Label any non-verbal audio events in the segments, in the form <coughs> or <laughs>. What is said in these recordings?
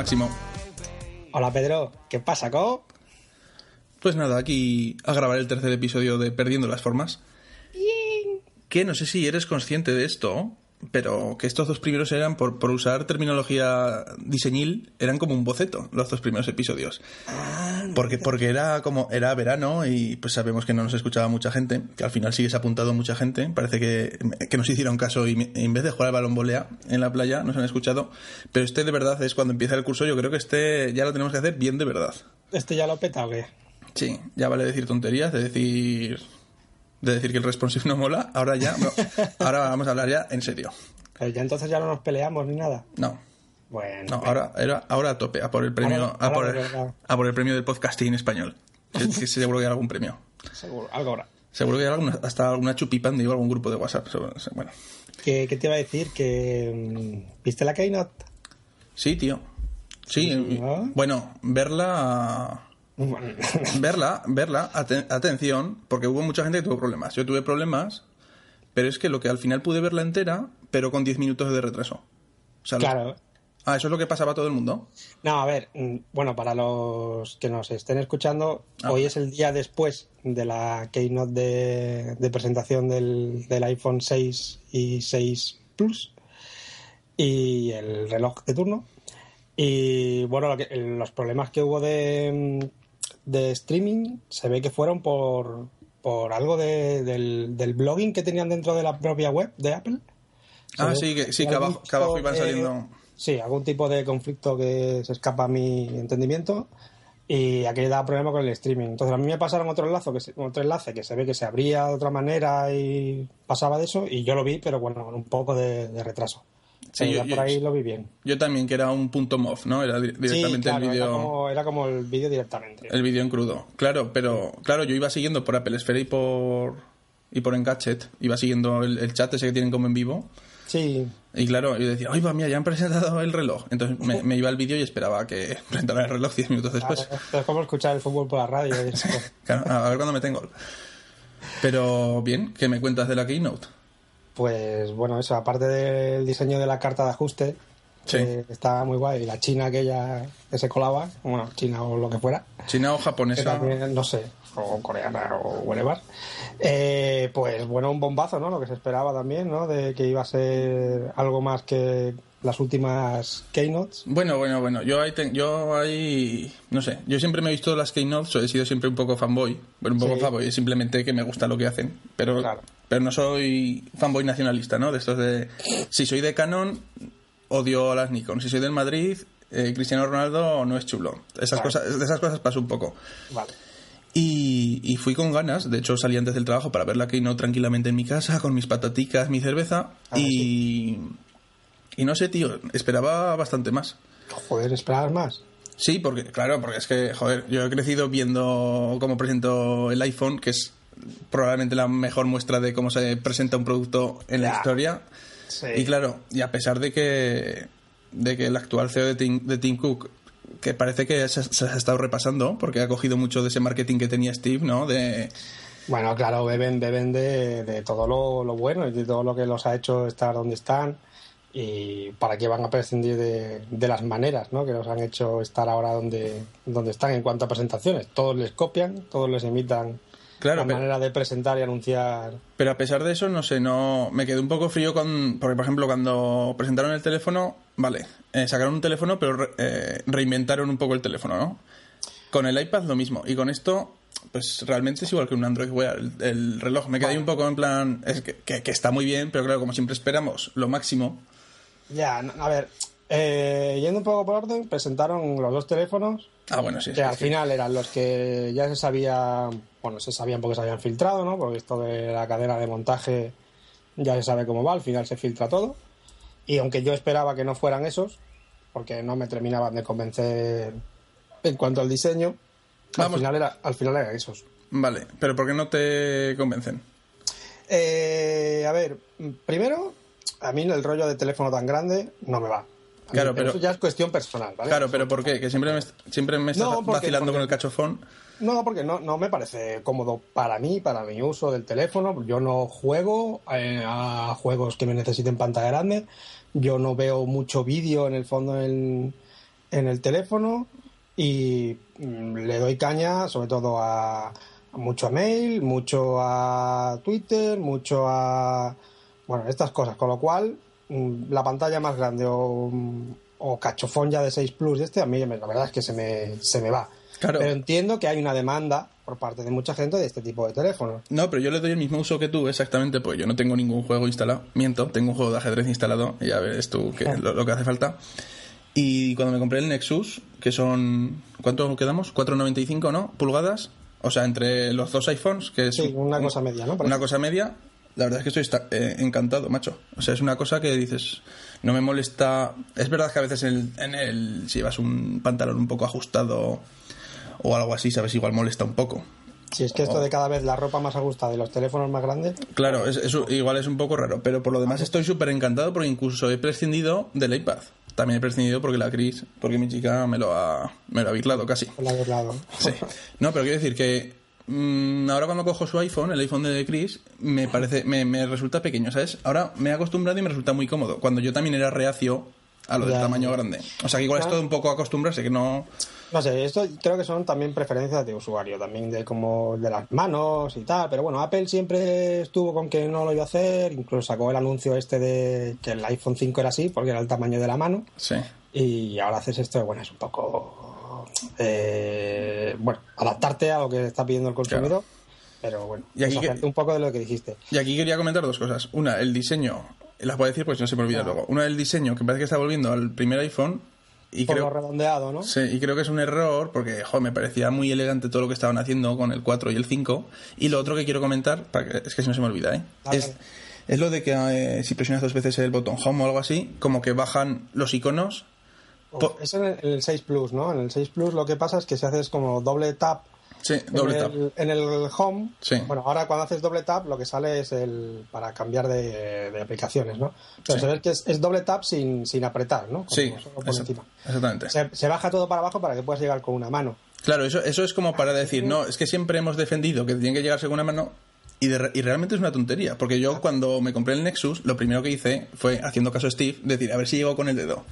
Máximo. Hola Pedro, ¿qué pasa, Co? Pues nada, aquí a grabar el tercer episodio de Perdiendo las Formas. Que no sé si eres consciente de esto, pero que estos dos primeros eran, por, por usar terminología diseñil, eran como un boceto, los dos primeros episodios. Porque, porque era como, era verano y pues sabemos que no nos escuchaba mucha gente, que al final sigues apuntado mucha gente, parece que, que nos hicieron caso y en vez de jugar al balón volea en la playa nos han escuchado, pero este de verdad es cuando empieza el curso, yo creo que este ya lo tenemos que hacer bien de verdad. ¿Este ya lo peta o qué? Sí, ya vale decir tonterías, de decir de decir que el responsive no mola, ahora ya no, <laughs> ahora vamos a hablar ya en serio. Pero ya entonces ya no nos peleamos ni nada. No, Bueno, no, ahora era ahora a tope, a por el premio, Ahora- a por el, de a por el premio del podcasting español. Sí, seguro que hay algún premio. seguro, algo ahora. Seguro que hay alguna, hasta alguna chupipandi o algún grupo de WhatsApp. Bueno, ¿Qué, qué te iba a decir? Que mm, ¿Viste la Keynote? sí, tío. Sí, ¿no? bueno, verla <laughs> verla, verla, aten- atención, porque hubo mucha gente que tuvo problemas. Yo tuve problemas, pero es que lo que al final pude verla entera, pero con 10 minutos de retraso. O sea, los- claro. Ah, eso es lo que pasaba a todo el mundo. No, a ver, mm, bueno, para los que nos estén escuchando, Ah. hoy es el día después de la Keynote de, de presentación del, del iPhone 6 y 6 Plus y el reloj de turno. Y bueno, lo que- los problemas que hubo de, mm, de streaming se ve que fueron por, por algo de- del, del blogging que tenían dentro de la propia web de Apple. Ah, sí, que, sí, que abajo, que abajo iban saliendo... Sí, algún tipo de conflicto que se escapa a mi entendimiento y aquí da problema con el streaming. Entonces a mí me pasaron otro enlace que se, otro enlace que se ve que se abría de otra manera y pasaba de eso y yo lo vi, pero bueno, con un poco de, de retraso. Sí, yo- por ahí lo vi bien. Yo también, que era un punto MOV, ¿no? Era di- directamente sí, claro, el vídeo... era como, era como el vídeo directamente. El vídeo en crudo. Claro, pero claro, yo iba siguiendo por Apple Esfera y por y por Engadget, iba siguiendo el, el chat ese que tienen como en vivo. Sí, Y claro, yo decía, ¡ay, va, mía, ya han presentado el reloj! Entonces me, <laughs> me iba al vídeo y esperaba que <laughs> presentaran el reloj 10 minutos después. claro, es como escuchar el fútbol por la radio. <laughs> Claro, a ver cuándo me tengo. Pero bien, ¿qué me cuentas de la Keynote? Pues bueno, eso, aparte del diseño de la carta de ajuste, Sí. que estaba muy guay, y la china aquella que se colaba, bueno, china o lo que fuera, China o que japonesa. también, no sé, o coreana o whatever, eh, pues bueno, un bombazo, ¿no? Lo que se esperaba también, ¿no? De que iba a ser algo más que las últimas keynotes. Bueno, bueno, bueno, yo ahí, ten- yo ahí, no sé, yo siempre me he visto las Keynotes, he sido siempre un poco fanboy, bueno, un poco Sí. fanboy, es simplemente que me gusta lo que hacen, pero, Claro. Pero no soy fanboy nacionalista, ¿no? De estos de, si soy de Canon, odio a las Nikon, si soy del Madrid, eh, Cristiano Ronaldo no es chulo, esas cosas, de esas cosas paso un poco. Vale. Y, y fui con ganas, de hecho salí antes del trabajo para ver la Keynote tranquilamente en mi casa, con mis pataticas, mi cerveza, Ah, y, y no sé, tío, esperaba bastante más. Joder, esperar más. Sí, porque, claro, porque es que, joder, yo he crecido viendo cómo presento el iPhone, que es probablemente la mejor muestra de cómo se presenta un producto en la historia. Sí. Y claro, y a pesar de que, de que el actual CEO de Tim, de Tim Cook, que parece que se, se ha estado repasando, porque ha cogido mucho de ese marketing que tenía Steve, ¿no? De, Bueno, claro, beben, beben de, de todo lo, lo bueno y de todo lo que los ha hecho estar donde están y para qué van a prescindir de, de las maneras ¿no? que los han hecho estar ahora donde, donde están en cuanto a presentaciones. Todos les copian, todos les imitan Claro, la pero- manera de presentar y anunciar. Pero a pesar de eso, no sé, no me quedé un poco frío con. Porque, por ejemplo, cuando presentaron el teléfono, vale, eh, sacaron un teléfono, pero re- eh, reinventaron un poco el teléfono, ¿no? Con el iPad lo mismo. Y con esto, pues realmente es igual que un Android Wear, el, el reloj. Me quedé un poco en plan. Es que, que- que está muy bien, pero claro, como siempre esperamos lo máximo. Ya, a ver, eh, yendo un poco por orden, presentaron los dos teléfonos Ah, bueno, sí. que sí, al sí. final eran los que ya se sabía, bueno, se sabían porque se habían filtrado, ¿no? Porque esto de la cadena de montaje ya se sabe cómo va, al final se filtra todo. Y aunque yo esperaba que no fueran esos, porque no me terminaban de convencer en cuanto al diseño, al final, era, al final eran esos. Vale, pero ¿por qué no te convencen? Eh, a ver, primero, a mí el rollo de teléfono tan grande no me va. Claro, pero, eso ya es cuestión personal, ¿vale? Claro, pero ¿por qué? Que siempre me, siempre me estás vacilando con el cachofón. No, porque no, no me parece cómodo para mí, para mi uso del teléfono. Yo no juego eh, a juegos que me necesiten pantalla grande. Yo no veo mucho vídeo en el fondo en, en el teléfono y mm, le doy caña sobre todo a, mucho a mail, mucho a Twitter, mucho a bueno, estas cosas, con lo cual la pantalla más grande o, o cachofón ya de 6 Plus este a mí la verdad es que se me, se me va. Pero entiendo que hay una demanda por parte de mucha gente de este tipo de teléfonos. No, pero yo le doy el mismo uso que tú, exactamente, pues yo no tengo ningún juego instalado. Miento, tengo un juego de ajedrez instalado, y ya ves tú que, lo, que hace falta. Y cuando me compré el Nexus, que son. ¿Cuánto quedamos? 4,95, ¿no? Pulgadas. O sea, entre los dos iPhones, que es. Sí, una cosa media, ¿no? Una cosa media. La verdad es que estoy eh, encantado, macho. O sea, es una cosa que dices. No me molesta. Es verdad que a veces en en el si llevas un pantalón un poco ajustado o algo así, ¿sabes? Igual molesta un poco. Si es que esto de cada vez la ropa más ajustada y los teléfonos más grandes. Claro, es, igual es un poco raro, pero por lo demás estoy súper encantado porque incluso he prescindido del iPad. También he prescindido porque la Cris, porque mi chica me lo ha, me lo ha virlado casi. Me lo ha Sí. No, pero quiero decir que ahora cuando cojo su iPhone, el iPhone de Chris, me parece, me, me, resulta pequeño, ¿sabes? Ahora me he acostumbrado y me resulta muy cómodo. Cuando yo también era reacio a lo del tamaño grande. O sea que igual es todo un poco acostumbrarse, que no... No sé, esto creo que son también preferencias de usuario, también de como de las manos y tal, pero bueno, Apple siempre estuvo con que no lo iba a hacer, incluso sacó el anuncio este de que el iPhone 5 era así, porque era el tamaño de la mano. Sí. Y ahora haces esto, bueno, es un poco... Eh, bueno, adaptarte a lo que está pidiendo el consumidor. Pero bueno, y aquí un poco de lo que dijiste. Y aquí quería comentar dos cosas. Una, el diseño. Las voy a decir pues no se me olvida luego. Una, el diseño, que parece que está volviendo al primer iPhone y por creo, lo redondeado, ¿no? Sí, y creo que es un error porque jo, me parecía muy elegante todo lo que estaban haciendo con el 4 y el 5. Y lo otro que quiero comentar, para que, es que si no se me olvida, ¿eh? Es, es, lo de que eh, si presionas dos veces el botón Home o algo así, como que bajan los iconos. Es en el, 6 Plus, ¿no? En el 6 Plus lo que pasa es que si haces como doble tap Sí, doble en tap. El, en el home, sí. bueno, ahora cuando haces doble tap lo que sale es el para cambiar de, de aplicaciones, ¿no? Pero sí. se ve que es, es, doble tap sin, sin apretar, ¿no? Como sí, por encima. exactamente. Se, se, baja todo para abajo para que puedas llegar con una mano. Claro, eso, eso es como para decir, no, es que siempre hemos defendido que tienen que llegarse con una mano y, de, y, realmente es una tontería, porque yo cuando me compré el Nexus, lo primero que hice fue, haciendo caso a Steve, decir, a ver si llego con el dedo.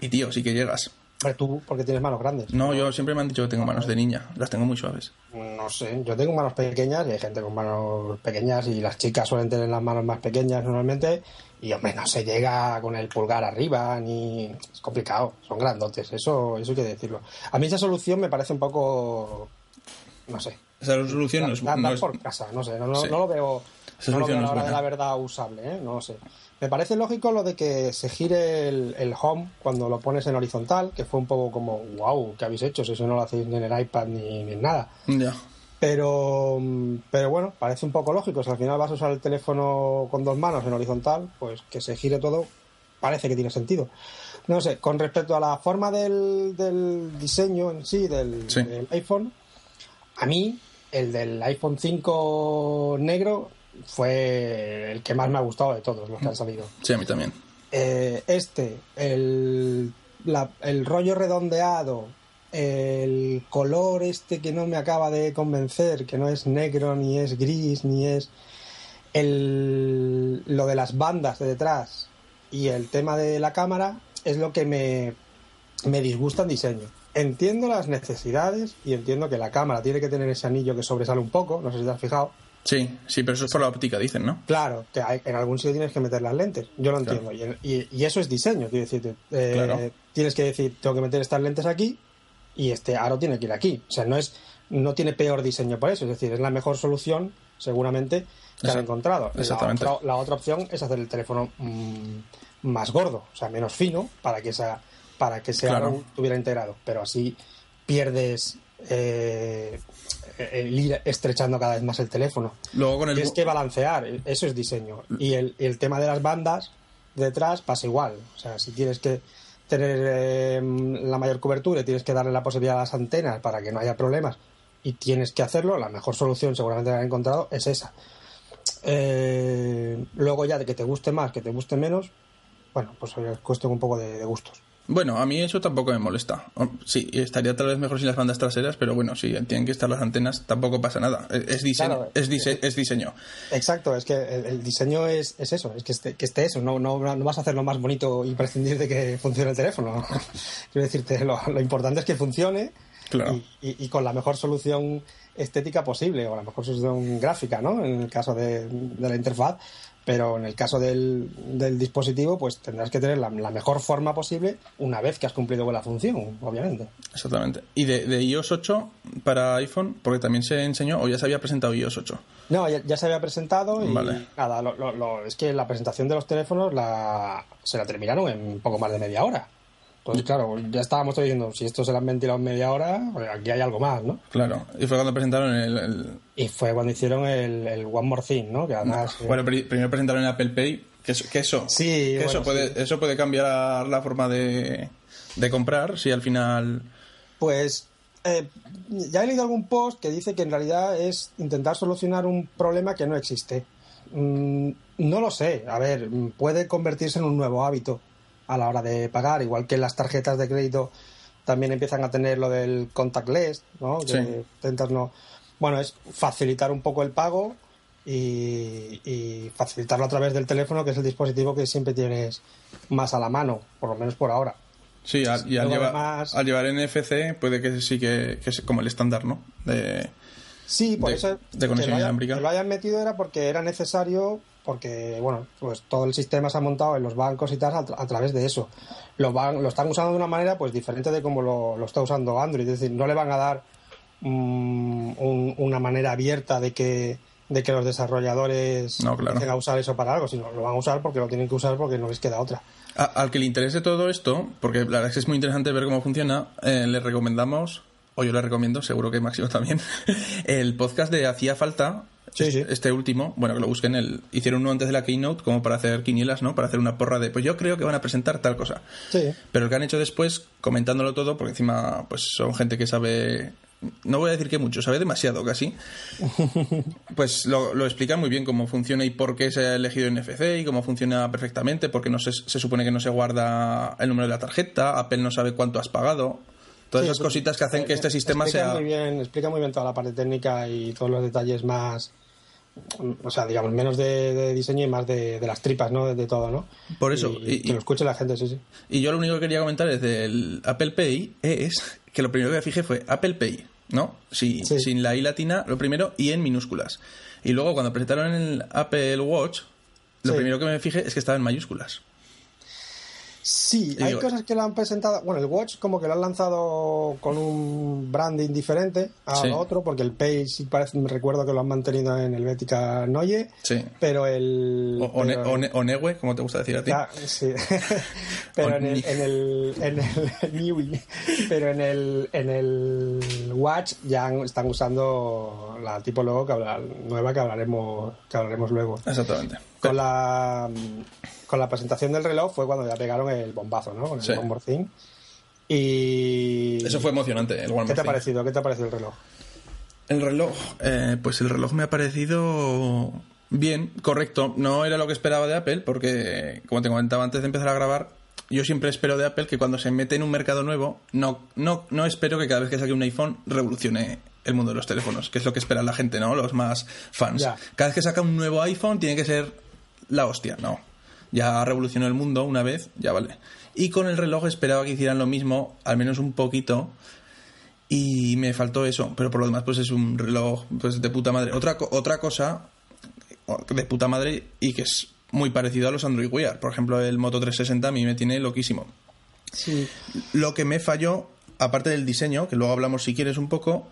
Y tío, sí que llegas. Pero tú, porque tienes manos grandes. No, yo siempre me han dicho que tengo manos de niña, las tengo muy suaves. No sé, yo tengo manos pequeñas y hay gente con manos pequeñas y las chicas suelen tener las manos más pequeñas normalmente y hombre, no se llega con el pulgar arriba ni... Es complicado, son grandotes, eso, eso hay que decirlo. A mí esa solución me parece un poco... no sé. Esa solución no es... No es... por casa, no sé, no, no, sí. no lo veo... Esa no lo veo no a la hora de la verdad usable, ¿eh? no lo sé. Me parece lógico lo de que se gire el, el, home cuando lo pones en horizontal, que fue un poco como, wow, ¿qué habéis hecho? Si eso no lo hacéis ni en el iPad ni, ni en nada. Ya. Pero, pero bueno, parece un poco lógico. Si al final vas a usar el teléfono con dos manos en horizontal, pues que se gire todo, parece que tiene sentido. No sé, con respecto a la forma del, del diseño en sí del, sí del iPhone, a mí el del iPhone 5 negro fue el que más me ha gustado de todos los que han salido. Sí, a mí también. Eh, este, el, la, el rollo redondeado, el color este que no me acaba de convencer, que no es negro, ni es gris, ni es el, lo de las bandas de detrás y el tema de la cámara, es lo que me, me disgusta en diseño. Entiendo las necesidades y entiendo que la cámara tiene que tener ese anillo que sobresale un poco, no sé si te has fijado. Sí, sí, pero eso es por la óptica, dicen, ¿no? Claro, que hay, en algún sitio tienes que meter las lentes. Yo lo entiendo. Y, y, y, eso es diseño, quiero. Eh, claro. Tienes que decir, tengo que meter estas lentes aquí y este aro tiene que ir aquí. O sea, no es no tiene peor diseño por eso. Es decir, es la mejor solución, seguramente, que han encontrado. Exactamente. La otra, la otra, opción es hacer el teléfono mmm, más gordo, o sea, menos fino, para que esa para que ese claro. aro estuviera integrado. Pero así pierdes eh, el ir estrechando cada vez más el teléfono. Luego con el... Tienes que balancear, eso es diseño. Y el, el tema de las bandas, detrás pasa igual. O sea, si tienes que tener eh, la mayor cobertura y tienes que darle la posibilidad a las antenas para que no haya problemas y tienes que hacerlo, la mejor solución seguramente que han encontrado es esa. Eh, luego ya de que te guste más, que te guste menos, bueno, pues es cuestión un poco de, gustos. Bueno, a mí eso tampoco me molesta. Sí, estaría tal vez mejor sin las bandas traseras, pero bueno, si tienen que estar las antenas, tampoco pasa nada. Es, diseño, es, es, diseño. Exacto, es que el, diseño es, eso, es que esté, que esté eso. No, no, no, vas a hacerlo más bonito y prescindir de que funcione el teléfono. <laughs> Quiero decirte, lo, importante es que funcione y, con la mejor solución estética posible o la mejor solución gráfica, ¿no? En el caso de, de la interfaz pero en el caso del, del dispositivo, pues tendrás que tener la, mejor forma posible una vez que has cumplido con la función, obviamente. Exactamente. ¿Y de, iOS 8 para iPhone? Porque también se enseñó, o ya se había presentado iOS 8. No, ya, se había presentado y nada, lo, es que la presentación de los teléfonos la, se la terminaron en poco más de media hora. Pues claro, ya estábamos diciendo, si esto se lo han ventilado en media hora, pues aquí hay algo más, ¿no? Claro, y fue cuando presentaron el... Y fue cuando hicieron el, One More Thing, ¿no? Que además, Bueno, primero presentaron el Apple Pay, que, eso, sí, eso, puede, eso puede cambiar la forma de, comprar, si al final... Pues eh, ya he leído algún post que dice que en realidad es intentar solucionar un problema que no existe. Mm, no lo sé, a ver, puede convertirse en un nuevo hábito a la hora de pagar, igual que las tarjetas de crédito también empiezan a tener lo del contactless, ¿no? Que no. Bueno, es facilitar un poco el pago y, facilitarlo a través del teléfono, que es el dispositivo que siempre tienes más a la mano, por lo menos por ahora. Sí, y al, llevar, NFC puede que sí que, es como el estándar, ¿no? De, sí, por eso de conexión que lo hayan metido era porque era necesario porque bueno, pues todo el sistema se ha montado en los bancos y tal a, través de eso. Lo, van, lo están usando de una manera pues diferente de como lo, está usando Android, es decir, no le van a dar mm, una manera abierta de que de que los desarrolladores no, claro. a usar eso para algo, sino lo van a usar porque lo tienen que usar porque no les queda otra. al que le interese todo esto, porque la verdad es que es muy interesante ver cómo funciona, eh, le recomendamos, o yo le recomiendo, seguro que Máximo también, <laughs> el podcast de Hacía Falta, este último, bueno, que lo busquen, el, hicieron uno antes de la Keynote como para hacer quinielas, ¿no? Para hacer una porra de, pues yo creo que van a presentar tal cosa. Sí. Pero el que han hecho después, comentándolo todo, porque encima, pues son gente que sabe no voy a decir que mucho, sabe demasiado casi, <laughs> pues lo, lo explica muy bien cómo funciona y por qué se ha elegido NFC y cómo funciona perfectamente, porque no se, se supone que no se guarda el número de la tarjeta, Apple no sabe cuánto has pagado. Todas esas cositas que hacen que este sistema sea. Muy bien, explica muy bien toda la parte técnica y todos los detalles más, o sea, digamos, menos de, diseño y más de, las tripas, ¿no? De, todo, ¿no? Por eso. Y, que lo escuche la gente, sí, sí. Y yo lo único que quería comentar desde el Apple Pay es que lo primero que me fijé fue Apple Pay, ¿no? Sí, Sin la I latina, lo primero, y en minúsculas. Y luego cuando presentaron el Apple Watch, lo primero que me fijé es que estaba en mayúsculas. Sí, hay cosas que lo han presentado. Bueno, el Watch como que lo han lanzado con un branding diferente a lo otro, porque el Page parece, me recuerdo que lo han mantenido en el Bética Noye. Sí. Pero el. O, Neue, como te gusta decir a ti. sí. <laughs> pero en el, en el, <laughs> en el, pero en el, en el Watch ya están usando la tipo logo que nueva que hablaremos, que hablaremos luego. Exactamente. Con la con la presentación del reloj fue cuando ya pegaron el bombazo, ¿no? Con el One More Thing. Y... Eso fue emocionante, el ¿Qué te ha parecido? ¿Qué te ha parecido el reloj? El reloj, eh, pues el reloj me ha parecido bien, correcto. No era lo que esperaba de Apple, porque, como te comentaba antes de empezar a grabar, yo siempre espero de Apple que cuando se mete en un mercado nuevo, no, no, no espero que cada vez que saque un iPhone revolucione el mundo de los teléfonos, que es lo que espera la gente, ¿no? Los más fans. Cada vez que saca un nuevo iPhone tiene que ser la hostia, no ya revolucionó el mundo una vez, ya vale. Y con el reloj esperaba que hicieran lo mismo, al menos un poquito, y me faltó eso, pero por lo demás pues es un reloj pues de puta madre. Otra, otra cosa de puta madre y que es muy parecido a los Android Wear, por ejemplo el Moto 360 a mí me tiene loquísimo. Sí. Lo que me falló, aparte del diseño, que luego hablamos si quieres un poco,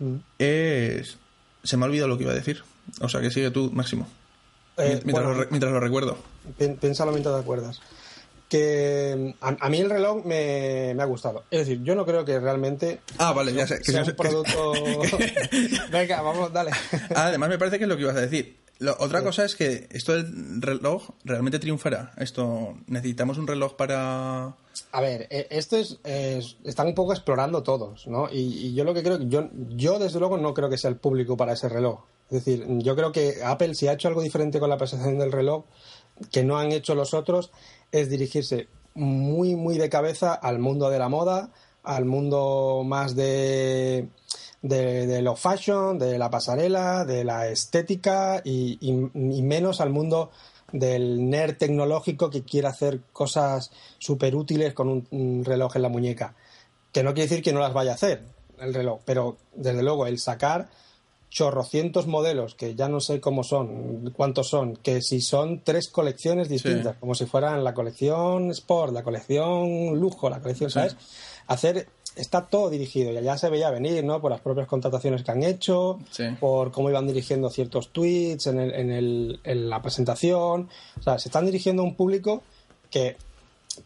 mm. es... Se me ha olvidado lo que iba a decir. O sea que sigue tú, Máximo. Eh, mientras, lo, recuerdo. Piénsalo mientras te acuerdas. Que a, mí el reloj me, ha gustado. Es decir, yo no creo que realmente. Ah, vale, ya sé. Que sea un producto. <laughs> Venga, vamos, dale. Ah, además, me parece que es lo que ibas a decir. otra cosa es que esto del reloj realmente triunfará. Esto necesitamos un reloj para. A ver, e, esto es, están un poco explorando todos, ¿no? Y, yo lo que creo, yo, yo desde luego no creo que sea el público para ese reloj. Es decir, yo creo que Apple si ha hecho algo diferente con la presentación del reloj que no han hecho los otros es dirigirse muy muy de cabeza al mundo de la moda, al mundo más de de, lo fashion, de la pasarela, de la estética y, menos al mundo del nerd tecnológico que quiere hacer cosas súper útiles con un, reloj en la muñeca. Que no quiere decir que no las vaya a hacer el reloj, pero desde luego el sacar chorrocientos modelos, que ya no sé cómo son, cuántos son, que si son tres colecciones distintas, como si fueran la colección Sport, la colección Lujo, la colección, ¿sabes? Hacer está todo dirigido, ya, ya se veía venir, ¿no? Por las propias contrataciones que han hecho, por cómo iban dirigiendo ciertos tweets en, el, en, el, en la presentación. O sea, se están dirigiendo a un público que,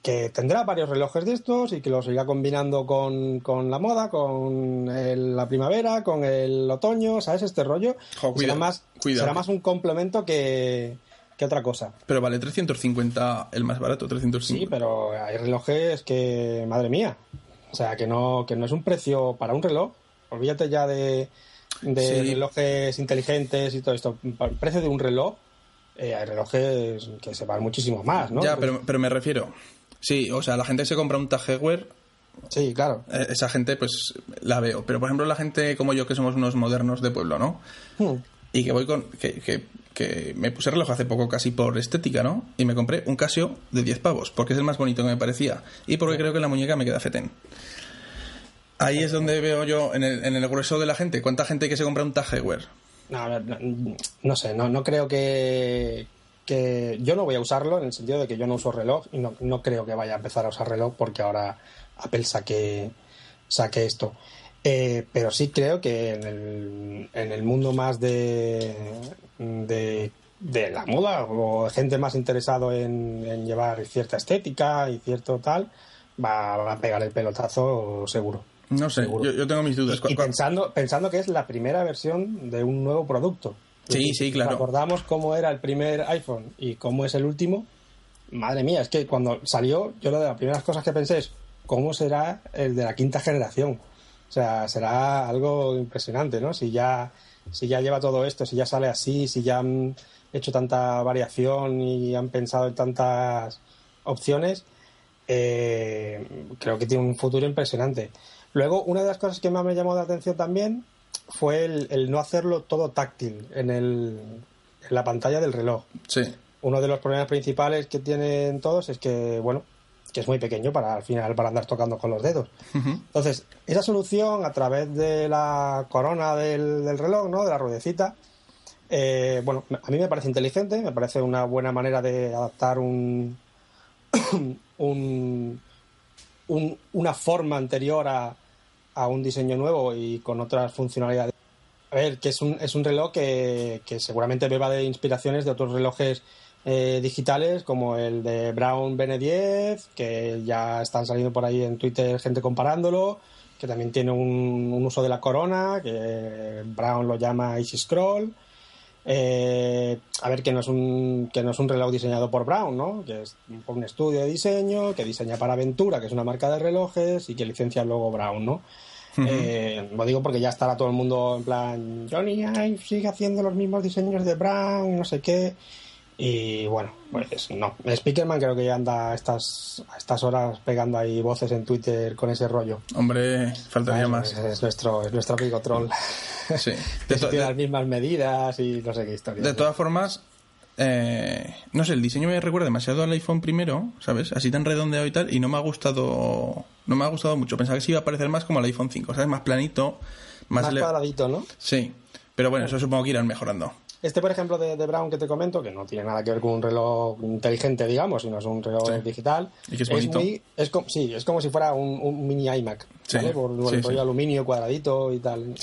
que tendrá varios relojes de estos y que los irá combinando con, con la moda, con la primavera, con el otoño, ¿sabes? Este rollo. será, más, será más un complemento que, que otra cosa. Pero vale 350 el más barato, 350. Sí, pero hay relojes que, madre mía, o sea, que no, que no es un precio para un reloj. Olvídate ya de, relojes inteligentes y todo esto. El precio de un reloj, eh, hay relojes que se van muchísimo más, ¿no? Ya, pero, pero me refiero. Sí, o sea, la gente que se compra un Tag Heuer Sí, claro. Eh, esa gente, pues, la veo. Pero, por ejemplo, la gente como yo, que somos unos modernos de pueblo, ¿no? Hmm. Y que voy con... Que, que, que, me puse reloj hace poco casi por estética, ¿no? Y me compré un Casio de 10 pavos, porque es el más bonito que me parecía. Y porque creo que la muñeca me queda fetén. Ahí es donde veo yo, en el, en el grueso de la gente, ¿cuánta gente que se compra un Tag Heuer? No, no, no, sé, no, no creo que, que... Yo no voy a usarlo en el sentido de que yo no uso reloj y no, no creo que vaya a empezar a usar reloj porque ahora Apple saque, saque esto. Eh, pero sí creo que en el, en el mundo más de, de, la moda o gente más interesado en, llevar cierta estética y cierto tal, va, a pegar el pelotazo seguro. No sé, yo, tengo mis dudas. Y, pensando, pensando que es la primera versión de un nuevo producto. Sí, sí, claro. Recordamos cómo era el primer iPhone y cómo es el último. Madre mía, es que cuando salió, yo lo de las primeras cosas que pensé es, ¿cómo será el de la quinta generación? O sea, será algo impresionante, ¿no? Si ya, si ya lleva todo esto, si ya sale así, si ya han hecho tanta variación y han pensado en tantas opciones, eh, creo que tiene un futuro impresionante. Luego, una de las cosas que más me llamó la atención también fue el, no hacerlo todo táctil en, el, en la pantalla del reloj. Sí. Uno de los problemas principales que tienen todos es que, bueno, que es muy pequeño para al final para andar tocando con los dedos. Entonces, esa solución a través de la corona del, reloj, ¿no? De la ruedecita, eh, bueno, a mí me parece inteligente, me parece una buena manera de adaptar un, <coughs> un, una forma anterior a, a un diseño nuevo y con otras funcionalidades. A ver, que es un, es un reloj que, que seguramente beba de inspiraciones de otros relojes eh, digitales como el de Brown Bene 10, que ya están saliendo por ahí en Twitter gente comparándolo, que también tiene un, uso de la corona, que Brown lo llama Easy Scroll. Eh, a ver, que no, es un, que no es un reloj diseñado por Brown, ¿no? Que es un estudio de diseño, que diseña para Aventura, que es una marca de relojes, y que licencia luego Brown, ¿no? Eh, lo digo porque ya estará todo el mundo en plan, Johnny Ive sigue haciendo los mismos diseños de Brown, no sé qué. Y bueno, pues no. Speakerman creo que ya anda a estas, a estas horas pegando ahí voces en Twitter con ese rollo. Hombre, faltaría más. Es, nuestro, es nuestro amigo troll. Sí. <laughs> tiene las mismas medidas y no sé qué historia. De todas formas, eh, no sé, el diseño me recuerda demasiado al iPhone primero, ¿sabes? Así tan redondeado y tal, y no me ha gustado no me ha gustado mucho. Pensaba que se iba a parecer más como al iPhone 5, ¿sabes? Más planito, más, más cuadradito, ¿no? Sí, pero bueno, eso supongo que irán mejorando. Este, por ejemplo, de, Brown que te comento, que no tiene nada que ver con un reloj inteligente, digamos, sino es un reloj digital. ¿Y que es, bonito? es como, sí, es como si fuera un, mini iMac, ¿vale? Por, el rollo aluminio cuadradito y tal.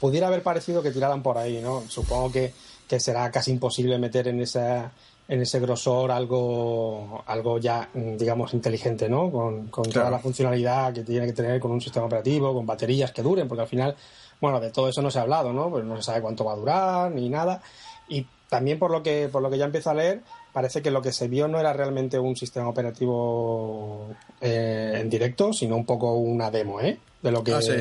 Pudiera haber parecido que tiraran por ahí, ¿no? Supongo que, que será casi imposible meter en esa en ese grosor algo algo ya digamos inteligente no con, con toda la funcionalidad que tiene que tener con un sistema operativo con baterías que duren porque al final bueno, de todo eso no se ha hablado, ¿no? Pues no se sabe cuánto va a durar ni nada. Y también por lo que, por lo que ya empiezo a leer, parece que lo que se vio no era realmente un sistema operativo eh, en directo, sino un poco una demo, ¿eh? De lo que... Ah, ¿sí?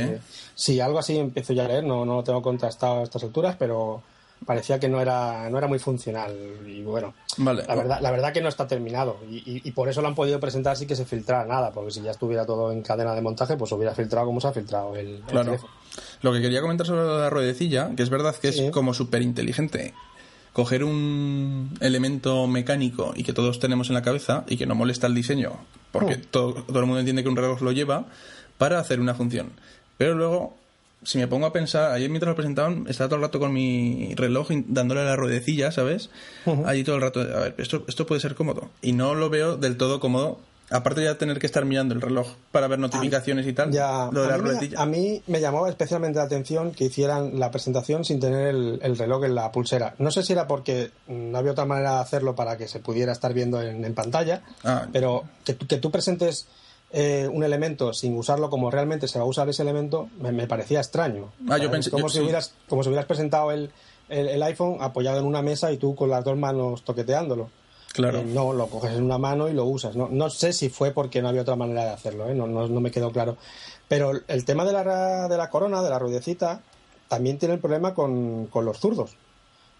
sí, algo así empiezo ya a leer, no, no lo tengo contrastado a estas alturas, pero parecía que no era, no era muy funcional. Y bueno, Vale. la, verdad, la verdad que no está terminado. Y, y- y por eso lo han podido presentar así que se filtrara nada, porque si ya estuviera todo en cadena de montaje, pues hubiera filtrado como se ha filtrado el, el Claro. teléfono. Lo que quería comentar sobre la ruedecilla, que es verdad que Sí. es como súper inteligente coger un elemento mecánico y que todos tenemos en la cabeza y que no molesta el diseño, porque Mm. todo, todo el mundo entiende que un reloj lo lleva, para hacer una función. Pero luego, si me pongo a pensar, ayer mientras lo presentaban, estaba todo el rato con mi reloj dándole a la ruedecilla, ¿sabes? Allí todo el rato, a ver, esto, esto puede ser cómodo. Y no lo veo del todo cómodo. Aparte ya de tener que estar mirando el reloj para ver notificaciones y tal, Ya, lo de la a, mí me, ruedecilla. a mí me llamó especialmente la atención que hicieran la presentación sin tener el, el reloj en la pulsera. No sé si era porque no había otra manera de hacerlo para que se pudiera estar viendo en, en pantalla, Ah. pero que, tú- que tú presentes eh, un elemento sin usarlo como realmente se va a usar ese elemento me, me parecía extraño. Ah, yo pensé- como, yo- si sí. hubieras, como si hubieras presentado el, el- el iPhone apoyado en una mesa y tú con las dos manos toqueteándolo. Claro. Eh, no, lo coges en una mano y lo usas. No, no sé si fue porque no había otra manera de hacerlo, ¿eh? no, no, no me quedó claro. Pero el tema de la, de la corona, de la ruedecita, también tiene el problema con, con los zurdos.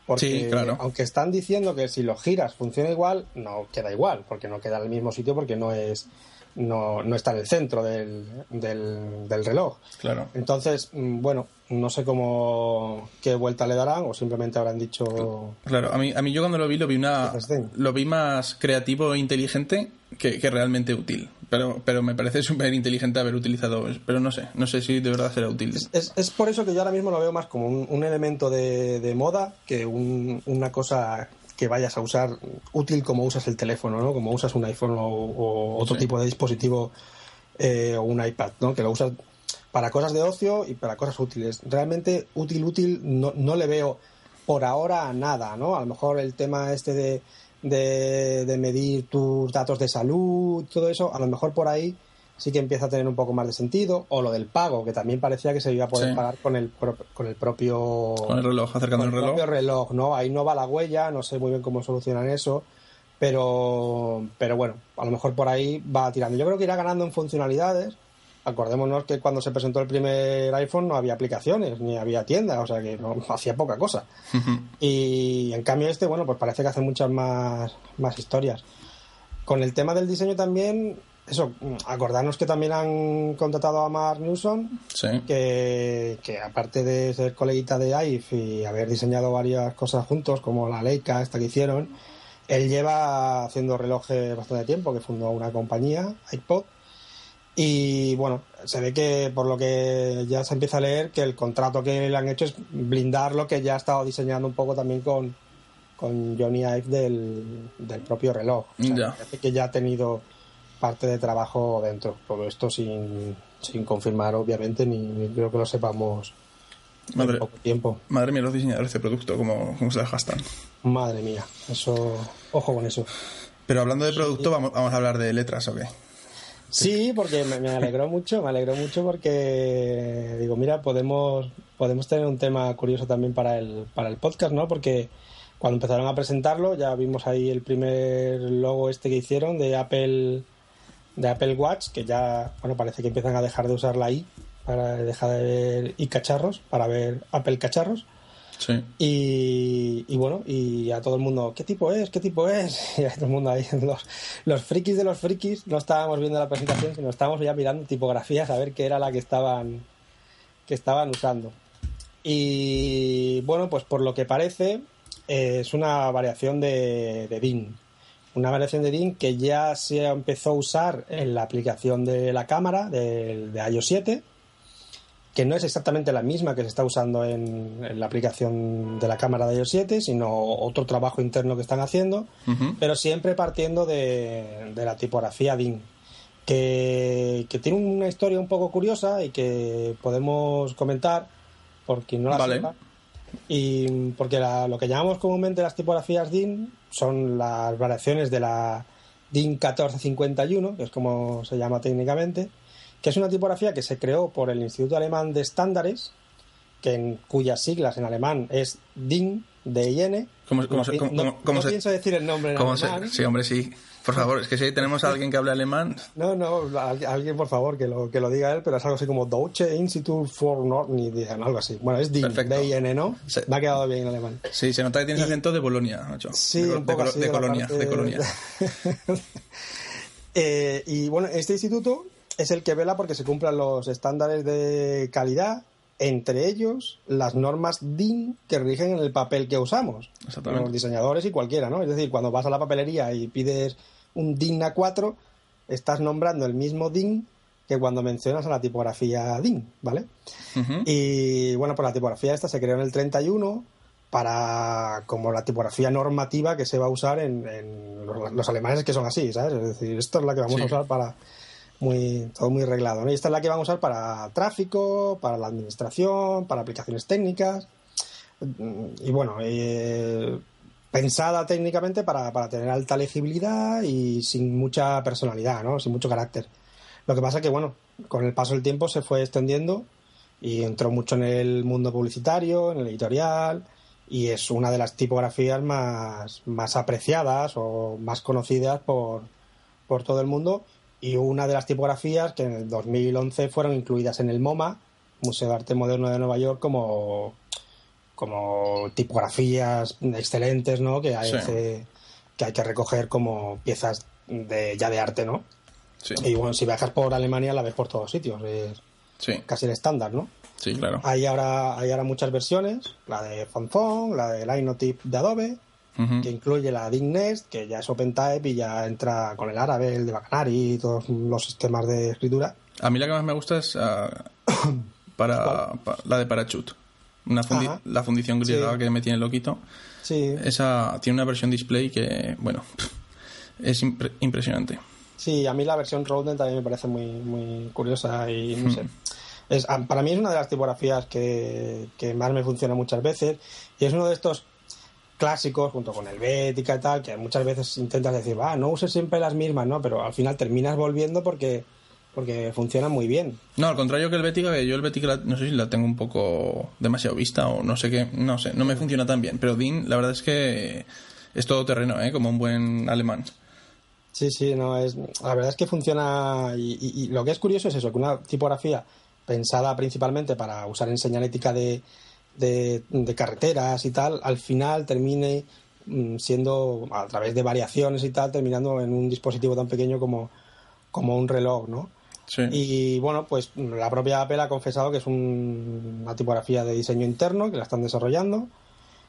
Porque Sí, claro. aunque están diciendo que si lo giras funciona igual, no queda igual, porque no queda en el mismo sitio porque no es no, no está en el centro del, del, del reloj. Claro. Entonces, mm, bueno, no sé cómo qué vuelta le darán o simplemente habrán dicho Claro, a mí, a mí yo cuando lo vi lo vi una lo vi más creativo e inteligente que, que realmente útil. Pero, pero me parece <laughs> súper inteligente haber utilizado. Pero no sé, no sé si de verdad será útil. Es, es por eso que yo ahora mismo lo veo más como un, un elemento de, de moda que un- una cosa que vayas a usar útil como usas el teléfono, ¿no? Como usas un iPhone o, o otro Sí. tipo de dispositivo eh, o un iPad, ¿no? Que lo usas para cosas de ocio y para cosas útiles. Realmente útil, útil, no, no le veo por ahora a nada, ¿no? A lo mejor el tema este de, de, de medir tus datos de salud, todo eso, a lo mejor por ahí sí que empieza a tener un poco más de sentido. O lo del pago, que también parecía que se iba a poder Sí. pagar con el, pro- con el propio Con el reloj, acercando con el reloj. propio reloj, ¿no? Ahí no va la huella, no sé muy bien cómo solucionan eso, pero, pero bueno, a lo mejor por ahí va tirando. Yo creo que irá ganando en funcionalidades. Acordémonos que cuando se presentó el primer iPhone no había aplicaciones, ni había tienda, o sea que no <laughs> hacía poca cosa. Y en cambio este, bueno, pues parece que hace muchas más, más historias. Con el tema del diseño también, eso, acordarnos que también han contratado a Mark Newson, Sí. que, que aparte de ser coleguita de IFE y haber diseñado varias cosas juntos, como la Leica, esta que hicieron, él lleva haciendo relojes bastante tiempo, que fundó una compañía, iPod, y bueno, se ve que por lo que ya se empieza a leer, que el contrato que le han hecho es blindar lo que ya ha estado diseñando un poco también con, con Johnny Ive del, del propio reloj. O sea, Ya. parece que ya ha tenido parte de trabajo dentro. Todo esto sin, sin confirmar, obviamente, ni, ni creo que lo sepamos Madre, en poco tiempo. madre mía, los diseñadores de producto, como, como se las gastan. Madre mía, eso, ojo con eso. Pero hablando de producto, vamos, vamos a hablar de letras, ¿o qué? Sí, porque me, me alegró mucho, me alegró mucho porque digo, mira, podemos, podemos tener un tema curioso también para el, para el podcast, ¿no? Porque cuando empezaron a presentarlo ya vimos ahí el primer logo este que hicieron de Apple de Apple Watch, que ya, bueno, parece que empiezan a dejar de usar la i para dejar de ver i cacharros, para ver Apple cacharros. Sí. Y, y bueno, y a todo el mundo, ¿qué tipo es? ¿Qué tipo es? <laughs> Y a todo el mundo ahí, <laughs> los, los frikis de los frikis, no estábamos viendo la presentación, sino estábamos ya mirando tipografías a ver qué era la que estaban, que estaban usando. Y bueno, pues por lo que parece, eh, es una variación de, de DIN. Una variación de DIN que ya se empezó a usar en la aplicación de la cámara de iOS 7 que no es exactamente la misma que se está usando en, en la aplicación de la cámara de iOS 7, sino otro trabajo interno que están haciendo, pero siempre partiendo de, de la tipografía DIN, que, que tiene una historia un poco curiosa y que podemos comentar por quien no la Vale. sepa. Y porque la- lo que llamamos comúnmente las tipografías DIN son las variaciones de la DIN 1451, que es como se llama técnicamente, que es una tipografía que se creó por el Instituto Alemán de Estándares, que en, cuyas siglas en alemán es DIN, DIN. ¿Cómo, cómo, no, cómo- no- se- pienso decir el nombre en ¿Cómo se- alemán. Sí, hombre, sí. Por favor, es que si tenemos a alguien que hable alemán, No, no, al- alguien por favor que lo, que lo diga él, pero es algo así como Deutsche Institut for Nordideen, algo así. Bueno, es DIN, ¿no? Sí. Me ha quedado bien en alemán. sí, se nota que tienes <laughs> acento de Bolonia, macho. Sí, de, un poco de, así de de la colonia, parte- de colonia. <laughs> Eh, y bueno, este instituto es el que vela porque se cumplan los estándares de calidad, entre ellos las normas DIN que rigen el papel que usamos, Exactamente. los diseñadores y cualquiera, ¿no? Es decir, cuando vas a la papelería y pides un DIN A4, estás nombrando el mismo DIN que cuando mencionas a la tipografía DIN, ¿vale? Y bueno, pues la tipografía esta se creó en el 31 para como la tipografía normativa que se va a usar en, en los, los alemanes que son así, ¿sabes? Es decir, esto es la que vamos Sí. a usar para muy todo muy reglado, ¿no? Y esta es la que van a usar para tráfico, para la administración, para aplicaciones técnicas y bueno, eh, pensada técnicamente para, para tener alta legibilidad y sin mucha personalidad, ¿no? Sin mucho carácter. Lo que pasa que, bueno, con el paso del tiempo se fue extendiendo y entró mucho en el mundo publicitario, en el editorial, y es una de las tipografías más, más apreciadas o más conocidas por, por todo el mundo y una de las tipografías que en el 2011 fueron incluidas en el MoMA, Museo de Arte Moderno de Nueva York, como, como tipografías excelentes, ¿no? Que hay, Sí. que, que hay que recoger como piezas de, ya de arte, ¿no? Sí, Y bueno, si viajas por Alemania la ves por todos sitios, es sí, casi el estándar, ¿no? sí, claro. Hay ahora, hay ahora muchas versiones, la de Fonfon, la de Linotype de Adobe, que incluye la DigNest, que ya es OpenType y ya entra con el árabe, el de Bacanari y todos los sistemas de escritura. A mí la que más me gusta es ah, <coughs> para, pa- la de Parachute. Una fundi- Ajá. la fundición griega Sí. que me tiene loquito. Sí, Esa tiene una versión display que, bueno, es impre- impresionante. sí, a mí la versión Rodent también me parece muy, muy curiosa y no sé. Es, a- para mí es una de las tipografías que, que más me funciona muchas veces y es uno de estos clásicos junto con el Bética y tal que muchas veces intentas decir, va, no uses siempre las mismas, ¿no? Pero al final terminas volviendo porque porque funcionan muy bien. No, al contrario que el Bética, que yo el Bética no sé si la tengo un poco demasiado vista o no sé qué, no sé, no me funciona tan bien. Pero Dean, la verdad es que es todo terreno, ¿eh? Como un buen alemán. Sí, sí, no es. La verdad es que funciona y, y- y lo que es curioso es eso, que una tipografía pensada principalmente para usar en señalética de, de, de carreteras y tal, al final termine mm, siendo a través de variaciones y tal, terminando en un dispositivo tan pequeño como, como un reloj, ¿no? Sí. Y bueno, pues la propia Apple ha confesado que es un- una tipografía de diseño interno, que la están desarrollando.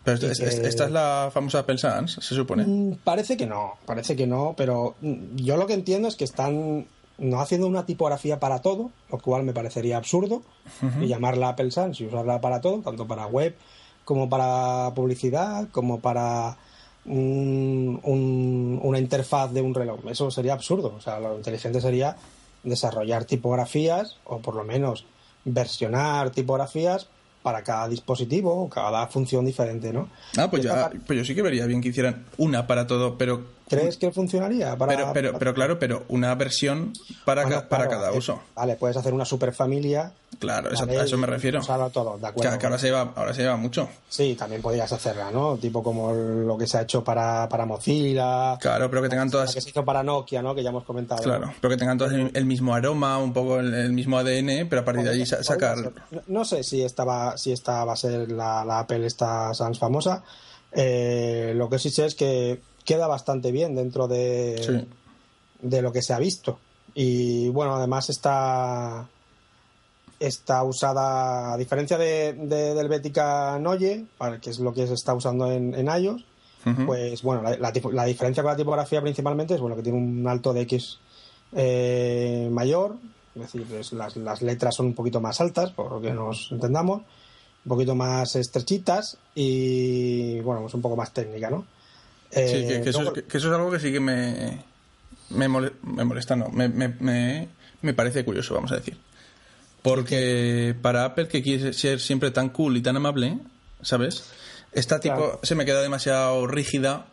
Pero esta, es- que- esta es la famosa Apple Sans, se supone. Mm, Parece que no, parece que no, pero mm, yo lo que entiendo es que están no haciendo una tipografía para todo, lo cual me parecería absurdo, y llamarla Apple Sans y usarla para todo, tanto para web como para publicidad, como para un- un- una interfaz de un reloj. Eso sería absurdo. O sea, lo inteligente sería desarrollar tipografías o por lo menos versionar tipografías para cada dispositivo o cada función diferente, ¿no? Ah, pues, ya, pues yo sí que vería bien que hicieran una para todo, pero ¿Crees que funcionaría? Para, pero, pero, pero claro, pero una versión para, Bueno, ca- para claro, cada uso. Vale, puedes hacer una superfamilia. Claro, eso- a eso me refiero. usarlo todo, de acuerdo. Que, que ahora se lleva, ahora se lleva mucho. Sí, también podrías hacerla, ¿no? Tipo como lo que se ha hecho para, para Mozilla. Claro, pero que tengan todas, que se hizo para Nokia, ¿no? Que ya hemos comentado. claro, pero que tengan todas el, el mismo aroma, un poco el, el mismo ADN, pero a partir de Podría sacar. No, no sé si esta si esta va a ser la, la Apple esta Sans famosa. Eh, lo que sí sé es que queda bastante bien dentro de, Sí. de lo que se ha visto. Y bueno, además está está usada, a diferencia de, de- del Bética Noye, para- que es lo que se está usando en, en iOS, pues bueno, la, la tipo- la diferencia con la tipografía principalmente es bueno que tiene un alto de X eh, mayor, es decir, las, las letras son un poquito más altas, por lo que nos entendamos, un poquito más estrechitas y bueno, es un poco más técnica, ¿no? Sí, Eh, que, que eso, es, que eso es algo que sí que me, me, mole- me molesta, no, me, me, me, me parece curioso, vamos a decir. Porque para Apple, que quiere ser siempre tan cool y tan amable, ¿sabes? Esta tipo Claro. se me queda demasiado rígida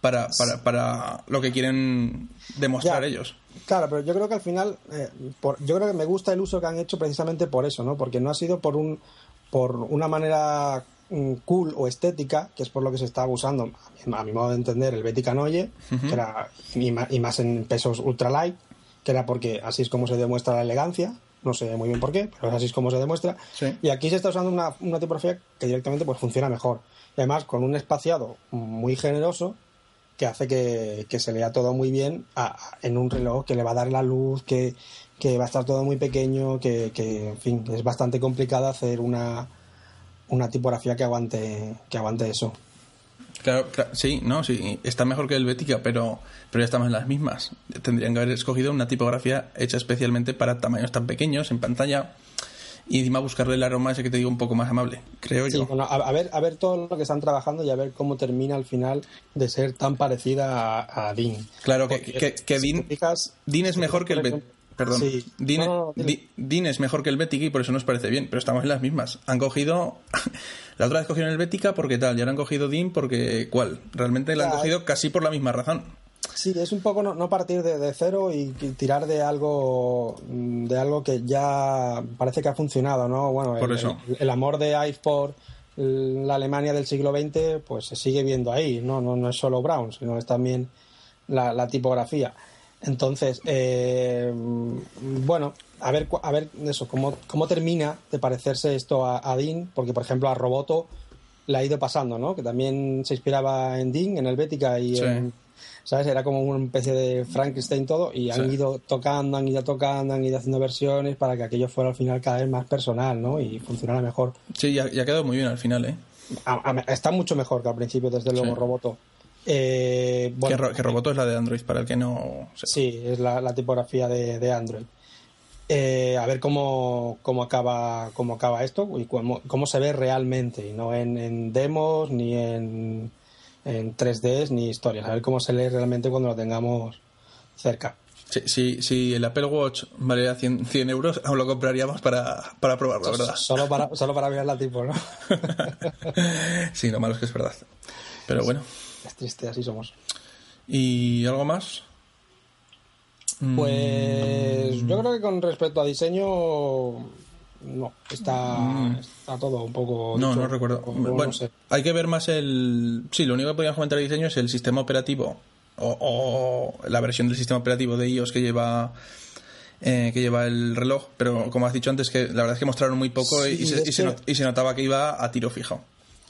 para, para, para lo que quieren demostrar Ya. ellos. Claro, pero yo creo que al final, eh, por- yo creo que me gusta el uso que han hecho precisamente por eso, ¿no? Porque no ha sido por un, por una manera mm, cool o estética, que es por lo que se está usando, a mi modo de entender, el Betica Noye, que era, y, más en pesos ultralight, que era porque así es como se demuestra la elegancia, no sé muy bien por qué, pero así es como se demuestra. Y aquí se está usando una, una tipografía que directamente pues funciona mejor. Y además con un espaciado muy generoso que hace que, se lea todo muy bien en un reloj que le va a dar la luz, que, va a estar todo muy pequeño, que, en fin, es bastante complicado hacer una, una tipografía que aguante, que aguante eso. Claro, sí, no, sí, está mejor que el Betica, pero, pero ya estamos en las mismas. Tendrían que haber escogido una tipografía hecha especialmente para tamaños tan pequeños en pantalla y encima buscarle el aroma ese que te digo un poco más amable, creo yo. a, ver, a ver todo lo que están trabajando y a ver cómo termina al final de ser tan parecida a, Dean. Claro, que, que, Dean, es mejor que el Perdón, Dean, es mejor que el Betica y por eso nos parece bien, pero estamos en las mismas. Han cogido. <laughs> la otra vez cogieron el Betica porque tal, y ahora han cogido Dean porque. ¿Cuál? Realmente la han cogido casi por la misma razón. Sí, es un poco no, partir de, cero y, tirar de algo de algo que ya parece que ha funcionado, ¿no? Bueno, el, amor de Ive por la Alemania del siglo XX, pues se sigue viendo ahí, ¿no? No, no es solo Brown, sino es también la, tipografía. Entonces, eh, bueno, a ver, a ver eso, cómo, cómo termina de parecerse esto a, a, Dean, porque por ejemplo a Roboto le ha ido pasando, ¿no? Que también se inspiraba en Dean, en Helvética y en ¿sabes? Era como una especie de Frankenstein todo y han ido tocando, han ido tocando, han ido haciendo versiones para que aquello fuera al final cada vez más personal, ¿no? Y funcionara mejor. Sí, ya, ya quedado muy bien al final, ¿eh? está mucho mejor que al principio, desde luego, Roboto. Eh, que, Roboto es la de Android, para el que no... Sí, es la, tipografía de, Android. Eh, a ver cómo, cómo, acaba, cómo acaba esto y cómo, cómo se ve realmente, y no en demos ni en en 3D ni historias, a ver cómo se lee realmente cuando lo tengamos cerca. Si, sí, el Apple Watch valía 100, 100 euros, aún lo compraríamos para, para probarlo, ¿verdad? Solo para, <laughs> solo para ver la tipo, ¿no? sí, lo malo es que es verdad. Pero bueno. Triste, así somos. ¿Y algo más? Pues yo creo que con respecto a diseño no, está, mm. está todo un poco. No, no recuerdo. bueno, hay que ver más el. Sí, lo único que podríamos comentar de diseño es el sistema operativo o, la versión del sistema operativo de iOS que lleva. Eh, que lleva el reloj, pero como has dicho antes, que la verdad es que mostraron muy poco y, se, y se notaba que iba a tiro fijo.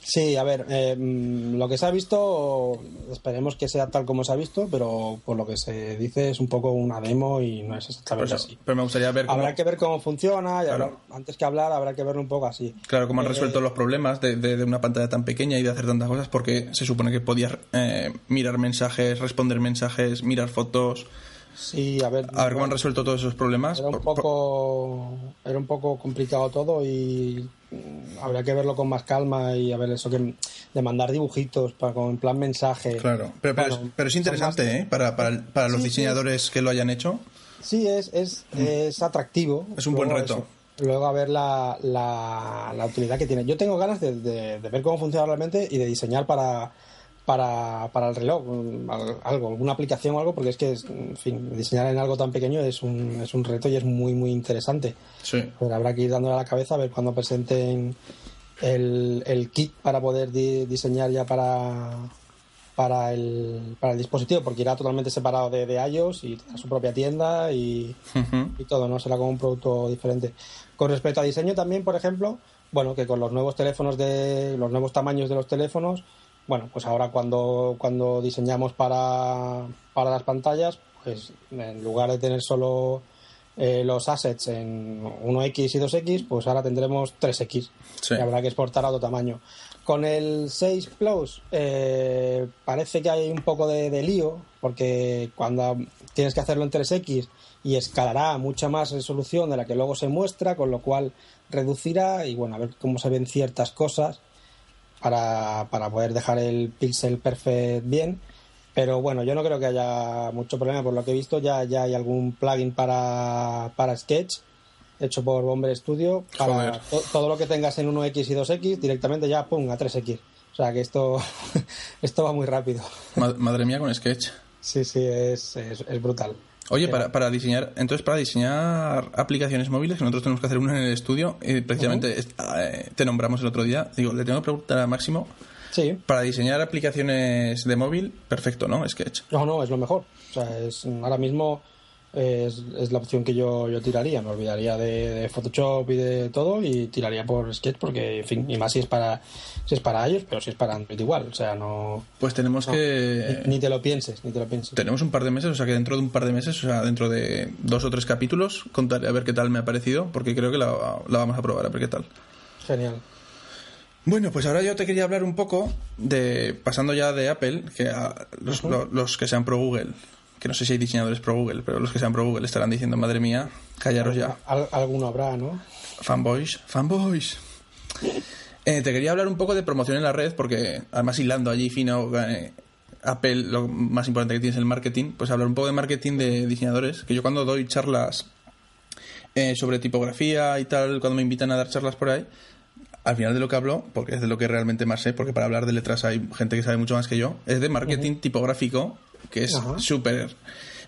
Sí, a ver, eh, mm, lo que se ha visto, esperemos que sea tal como se ha visto, pero por lo que se dice es un poco una demo y no es exactamente así. Pero me gustaría ver cómo... Habrá que ver cómo funciona y antes que hablar habrá que verlo un poco así. Claro, cómo han resuelto eh, los problemas de, una pantalla tan pequeña y de hacer tantas cosas, porque se supone que podías eh, mirar mensajes, responder mensajes, mirar fotos... Sí, a ver. A ver cómo han resuelto todos esos problemas. Era un poco, era un poco complicado todo y habría que verlo con más calma y a ver eso que de mandar dibujitos para con plan mensaje. Claro, pero, es, interesante, ¿eh? Para, para, los diseñadores que lo hayan hecho. Sí, es, es, mm. es atractivo. Es un buen reto. Luego a ver la, la, la, utilidad que tiene. Yo tengo ganas de, de ver cómo funciona realmente y de diseñar para para, para el reloj, algo, alguna aplicación o algo, porque es que, en fin, diseñar en algo tan pequeño es un, es un reto y es muy, muy interesante. Sí. Pero habrá que ir dándole a la cabeza a ver cuando presenten el, el kit para poder diseñar ya para, para, el, para el dispositivo, porque irá totalmente separado de, de iOS y tendrá su propia tienda y, y todo, ¿no? Será como un producto diferente. Con respecto a diseño también, por ejemplo, bueno, que con los nuevos teléfonos de los nuevos tamaños de los teléfonos, bueno, pues ahora cuando, cuando diseñamos para, para las pantallas, pues en lugar de tener solo eh, los assets en 1X y 2X, pues ahora tendremos 3X. Y habrá que exportar a otro tamaño. Con el 6 Plus eh, parece que hay un poco de, de, lío, porque cuando tienes que hacerlo en 3X y escalará mucha más resolución de la que luego se muestra, con lo cual reducirá y bueno, a ver cómo se ven ciertas cosas para, para poder dejar el pixel perfect bien. Pero bueno, yo no creo que haya mucho problema. Por lo que he visto, ya, ya hay algún plugin para, para Sketch hecho por Bomber Studio. Para todo lo que tengas en 1X y 2X, directamente ya pum, a 3X. O sea que esto, <laughs> esto va muy rápido. Madre mía con Sketch. Sí, sí, es, es, brutal. Oye, para, para diseñar, entonces para diseñar aplicaciones móviles, que nosotros tenemos que hacer una en el estudio, y precisamente eh, te nombramos el otro día, digo, le tengo que preguntar a Máximo, Sí. para diseñar aplicaciones de móvil, perfecto, ¿no? Sketch. No, no, es lo mejor. O sea, es, ahora mismo es, es la opción que yo, yo tiraría. Me olvidaría de, de Photoshop y de todo y tiraría por Sketch porque, en fin, y más si es para si es para ellos, pero si es para Android igual. O sea, no... Pues tenemos no, que... Ni, ni te lo pienses, ni te lo pienses. Tenemos un par de meses, o sea que dentro de un par de meses, o sea, dentro de dos o tres capítulos, contaré a ver qué tal me ha parecido, porque creo que la, la vamos a probar, a ver qué tal. Genial. Bueno, pues ahora yo te quería hablar un poco de, pasando ya de Apple, que a los, lo- los que sean pro Google, que no sé si hay diseñadores pro Google, pero los que sean pro Google estarán diciendo, madre mía, callaros ya. Al- alguno habrá, ¿no? Fanboys, fanboys. Eh, te quería hablar un poco de promoción en la red, porque además hilando allí fino, eh, Apple, lo más importante que tiene es el marketing, pues hablar un poco de marketing de diseñadores, que yo cuando doy charlas eh, sobre tipografía y tal, cuando me invitan a dar charlas por ahí, al final de lo que hablo, porque es de lo que realmente más sé, porque para hablar de letras hay gente que sabe mucho más que yo, es de marketing tipográfico, que es súper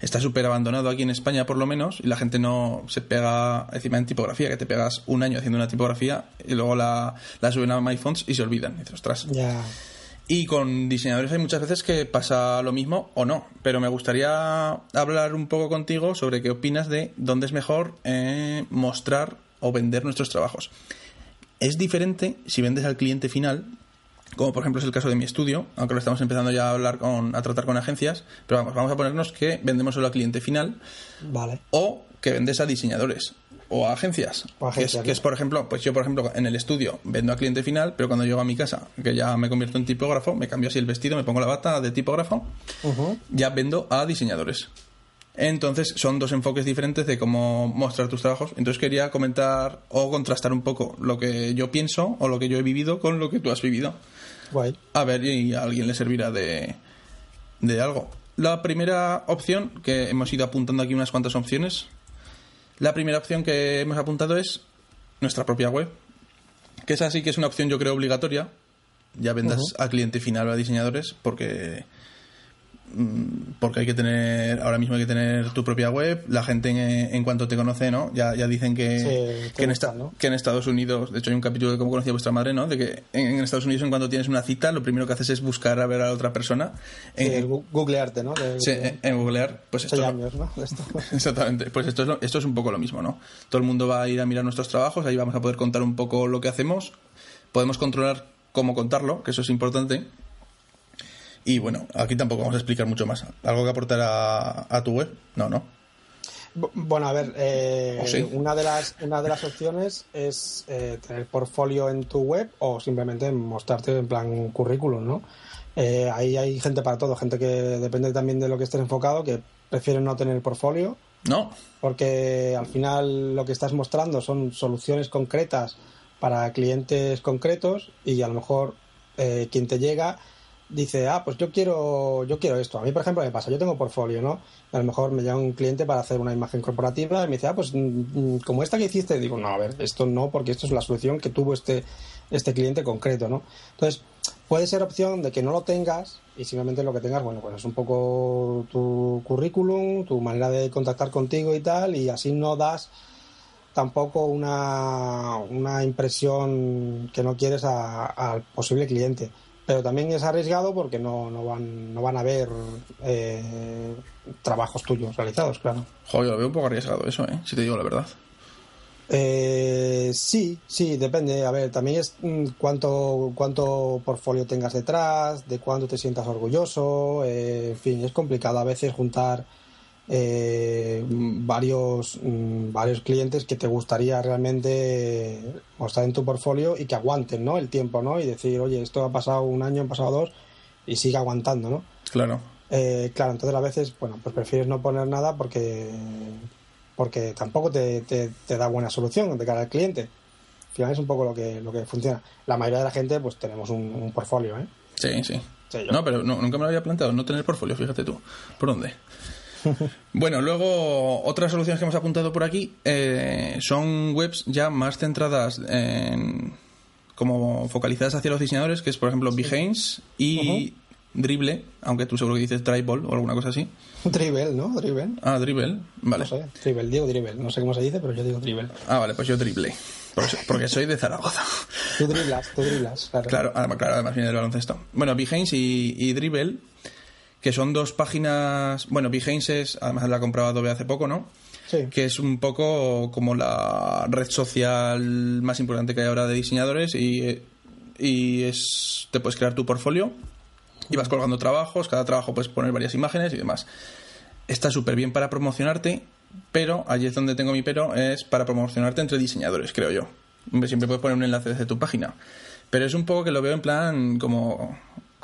está súper abandonado aquí en España por lo menos y la gente no se pega encima en tipografía que te pegas un año haciendo una tipografía y luego la, la suben a MyFonts y se olvidan. Y dices, ostras Ya. y con diseñadores hay muchas veces que pasa lo mismo o no pero me gustaría hablar un poco contigo sobre qué opinas de dónde es mejor eh, mostrar o vender nuestros trabajos. Es diferente si vendes al cliente final como por ejemplo es el caso de mi estudio, aunque lo estamos empezando ya a hablar con, a tratar con agencias, pero vamos, vamos a ponernos que vendemos solo al cliente final Vale. o que vendes a diseñadores o a agencias. O a que, es, por ejemplo, pues yo, por ejemplo, en el estudio vendo a cliente final, pero cuando llego a mi casa, que ya me convierto en tipógrafo, me cambio así el vestido, me pongo la bata de tipógrafo, Ujú. ya vendo a diseñadores. Entonces son dos enfoques diferentes de cómo mostrar tus trabajos. Entonces quería comentar o contrastar un poco lo que yo pienso o lo que yo he vivido con lo que tú has vivido. Guay. A ver, y a alguien le servirá de, de algo. La primera opción, que hemos ido apuntando aquí unas cuantas opciones, la primera opción que hemos apuntado es nuestra propia web, que es así que es una opción yo creo obligatoria. Ya vendas a cliente final o a diseñadores porque porque hay que tener ahora mismo hay que tener tu propia web la gente en, en cuanto te conoce no ya, ya dicen que, Sí, que, en esta- ¿no? que en Estados Unidos de hecho hay un capítulo de cómo conocía vuestra madre no de que en, en Estados Unidos en cuanto tienes una cita lo primero que haces es buscar a ver a la otra persona Sí, en, googlearte, ¿no? De- sí, de- en- googlear pues esto años, ¿no? Esto. <laughs> Exactamente, pues esto es, lo- esto es un poco lo mismo, ¿no? Todo el mundo va a ir a mirar nuestros trabajos, ahí vamos a poder contar un poco lo que hacemos, podemos controlar cómo contarlo, que eso es importante. Y bueno, aquí tampoco vamos a explicar mucho más. ¿Algo que aportar a, a tu web? No, no. Bu- Bueno, a ver, eh, ¿O sí? una, de las, una de las opciones es eh, tener portfolio en tu web o simplemente mostrarte en plan currículum, ¿no? Eh, ahí hay gente para todo, gente que depende también de lo que estés enfocado, que prefieren no tener portfolio, No, porque al final lo que estás mostrando son soluciones concretas para clientes concretos y a lo mejor eh, quien te llega dice, ah, pues yo quiero, yo quiero esto. A mí, por ejemplo, me pasa, yo tengo portfolio, ¿no? A lo mejor me llama un cliente para hacer una imagen corporativa y me dice, ah, pues mm, mm, como esta que hiciste, digo, no, a ver, esto no, porque esto es la solución que tuvo este, este cliente concreto, ¿no? Entonces, puede ser opción de que no lo tengas y simplemente lo que tengas, bueno, pues es un poco tu currículum, tu manera de contactar contigo y tal, y así no das tampoco una, una impresión que no quieres al posible cliente. Pero también es arriesgado porque no, no, van, no van a ver eh, trabajos tuyos realizados, claro. joder, lo veo un poco arriesgado eso, ¿eh? Si te digo la verdad. Eh, sí, sí, depende. A ver, también es mm, cuánto, cuánto portfolio tengas detrás, de cuánto te sientas orgulloso. eh, en fin, es complicado a veces juntar eh, varios, mm, varios clientes que te gustaría realmente mostrar en tu portfolio y que aguanten ¿no? el tiempo, ¿no? Y decir, oye, esto ha pasado un año, han pasado dos y sigue aguantando, ¿no? Claro. Eh, claro, entonces a veces, bueno, pues prefieres no poner nada porque porque tampoco te, te, te da buena solución de cara al cliente. Al final es un poco lo que, lo que funciona. La mayoría de la gente, pues tenemos un, un portfolio, ¿eh? Sí, sí. No, pero no- nunca me lo había planteado, no tener portfolio, fíjate tú. ¿Por dónde? <laughs> bueno, luego otras soluciones que hemos apuntado por aquí eh, son webs ya más centradas en como focalizadas hacia los diseñadores, que es por ejemplo Behance y Dribble, aunque tú seguro que dices Dribble o alguna cosa así. Dribble, ¿no? Dribble. Ah, Dribble, vale. No sé, Dribble, digo Dribble. No sé cómo se dice, pero yo digo Dribble. Ah, vale, pues yo Dribble. Porque soy de Zaragoza. Tú driblas, tú driblas, claro. Claro, además, claro, además viene del baloncesto. Bueno, Behance y, y Dribble, que son dos páginas... Bueno, Behance es, además la ha comprado Adobe hace poco, ¿no? Sí. que es un poco como la red social más importante que hay ahora de diseñadores y, y es te puedes crear tu portfolio y vas colgando trabajos, cada trabajo puedes poner varias imágenes y demás. Está súper bien para promocionarte, pero allí es donde tengo mi pero, es para promocionarte entre diseñadores, creo yo. Siempre puedes poner un enlace desde tu página. Pero es un poco que lo veo en plan como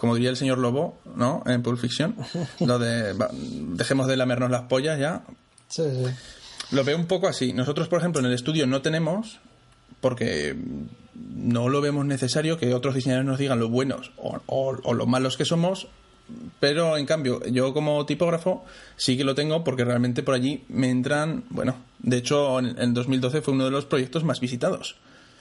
como diría el señor Lobo, ¿no? En Pulp Fiction, <laughs> lo de va, dejemos de lamernos las pollas ya, Sí, sí. lo veo un poco así. Nosotros, por ejemplo, en el estudio no tenemos, porque no lo vemos necesario que otros diseñadores nos digan lo buenos o, o, o lo malos que somos, pero en cambio, yo como tipógrafo sí que lo tengo porque realmente por allí me entran, bueno, de hecho en, en 2012 fue uno de los proyectos más visitados,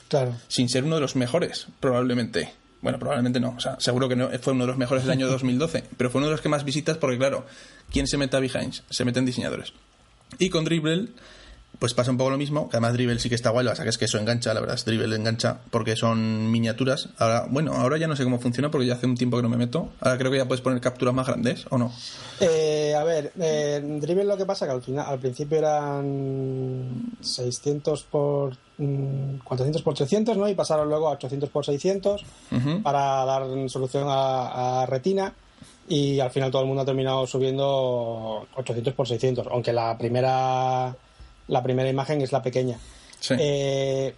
Claro. sin ser uno de los mejores, probablemente. Bueno, probablemente no, o sea, seguro que no fue uno de los mejores del año <laughs> 2012, pero fue uno de los que más visitas porque, claro, ¿quién se mete a Behance? Se meten diseñadores. Y con Dribble, pues pasa un poco lo mismo, que además Dribble sí que está guay, lo que pasa que es que eso engancha, la verdad, es Dribble engancha porque son miniaturas. Ahora, bueno, ahora ya no sé cómo funciona porque ya hace un tiempo que no me meto. Ahora creo que ya puedes poner capturas más grandes, ¿o no? Eh, a ver, eh, Dribble lo que pasa que al final, al principio eran 600 por mm, 400 por 300, ¿no? Y pasaron luego a 800 por 600 Ujú. para dar solución a, a Retina y al final todo el mundo ha terminado subiendo 800 por 600, aunque la primera la primera imagen es la pequeña. Sí. Eh,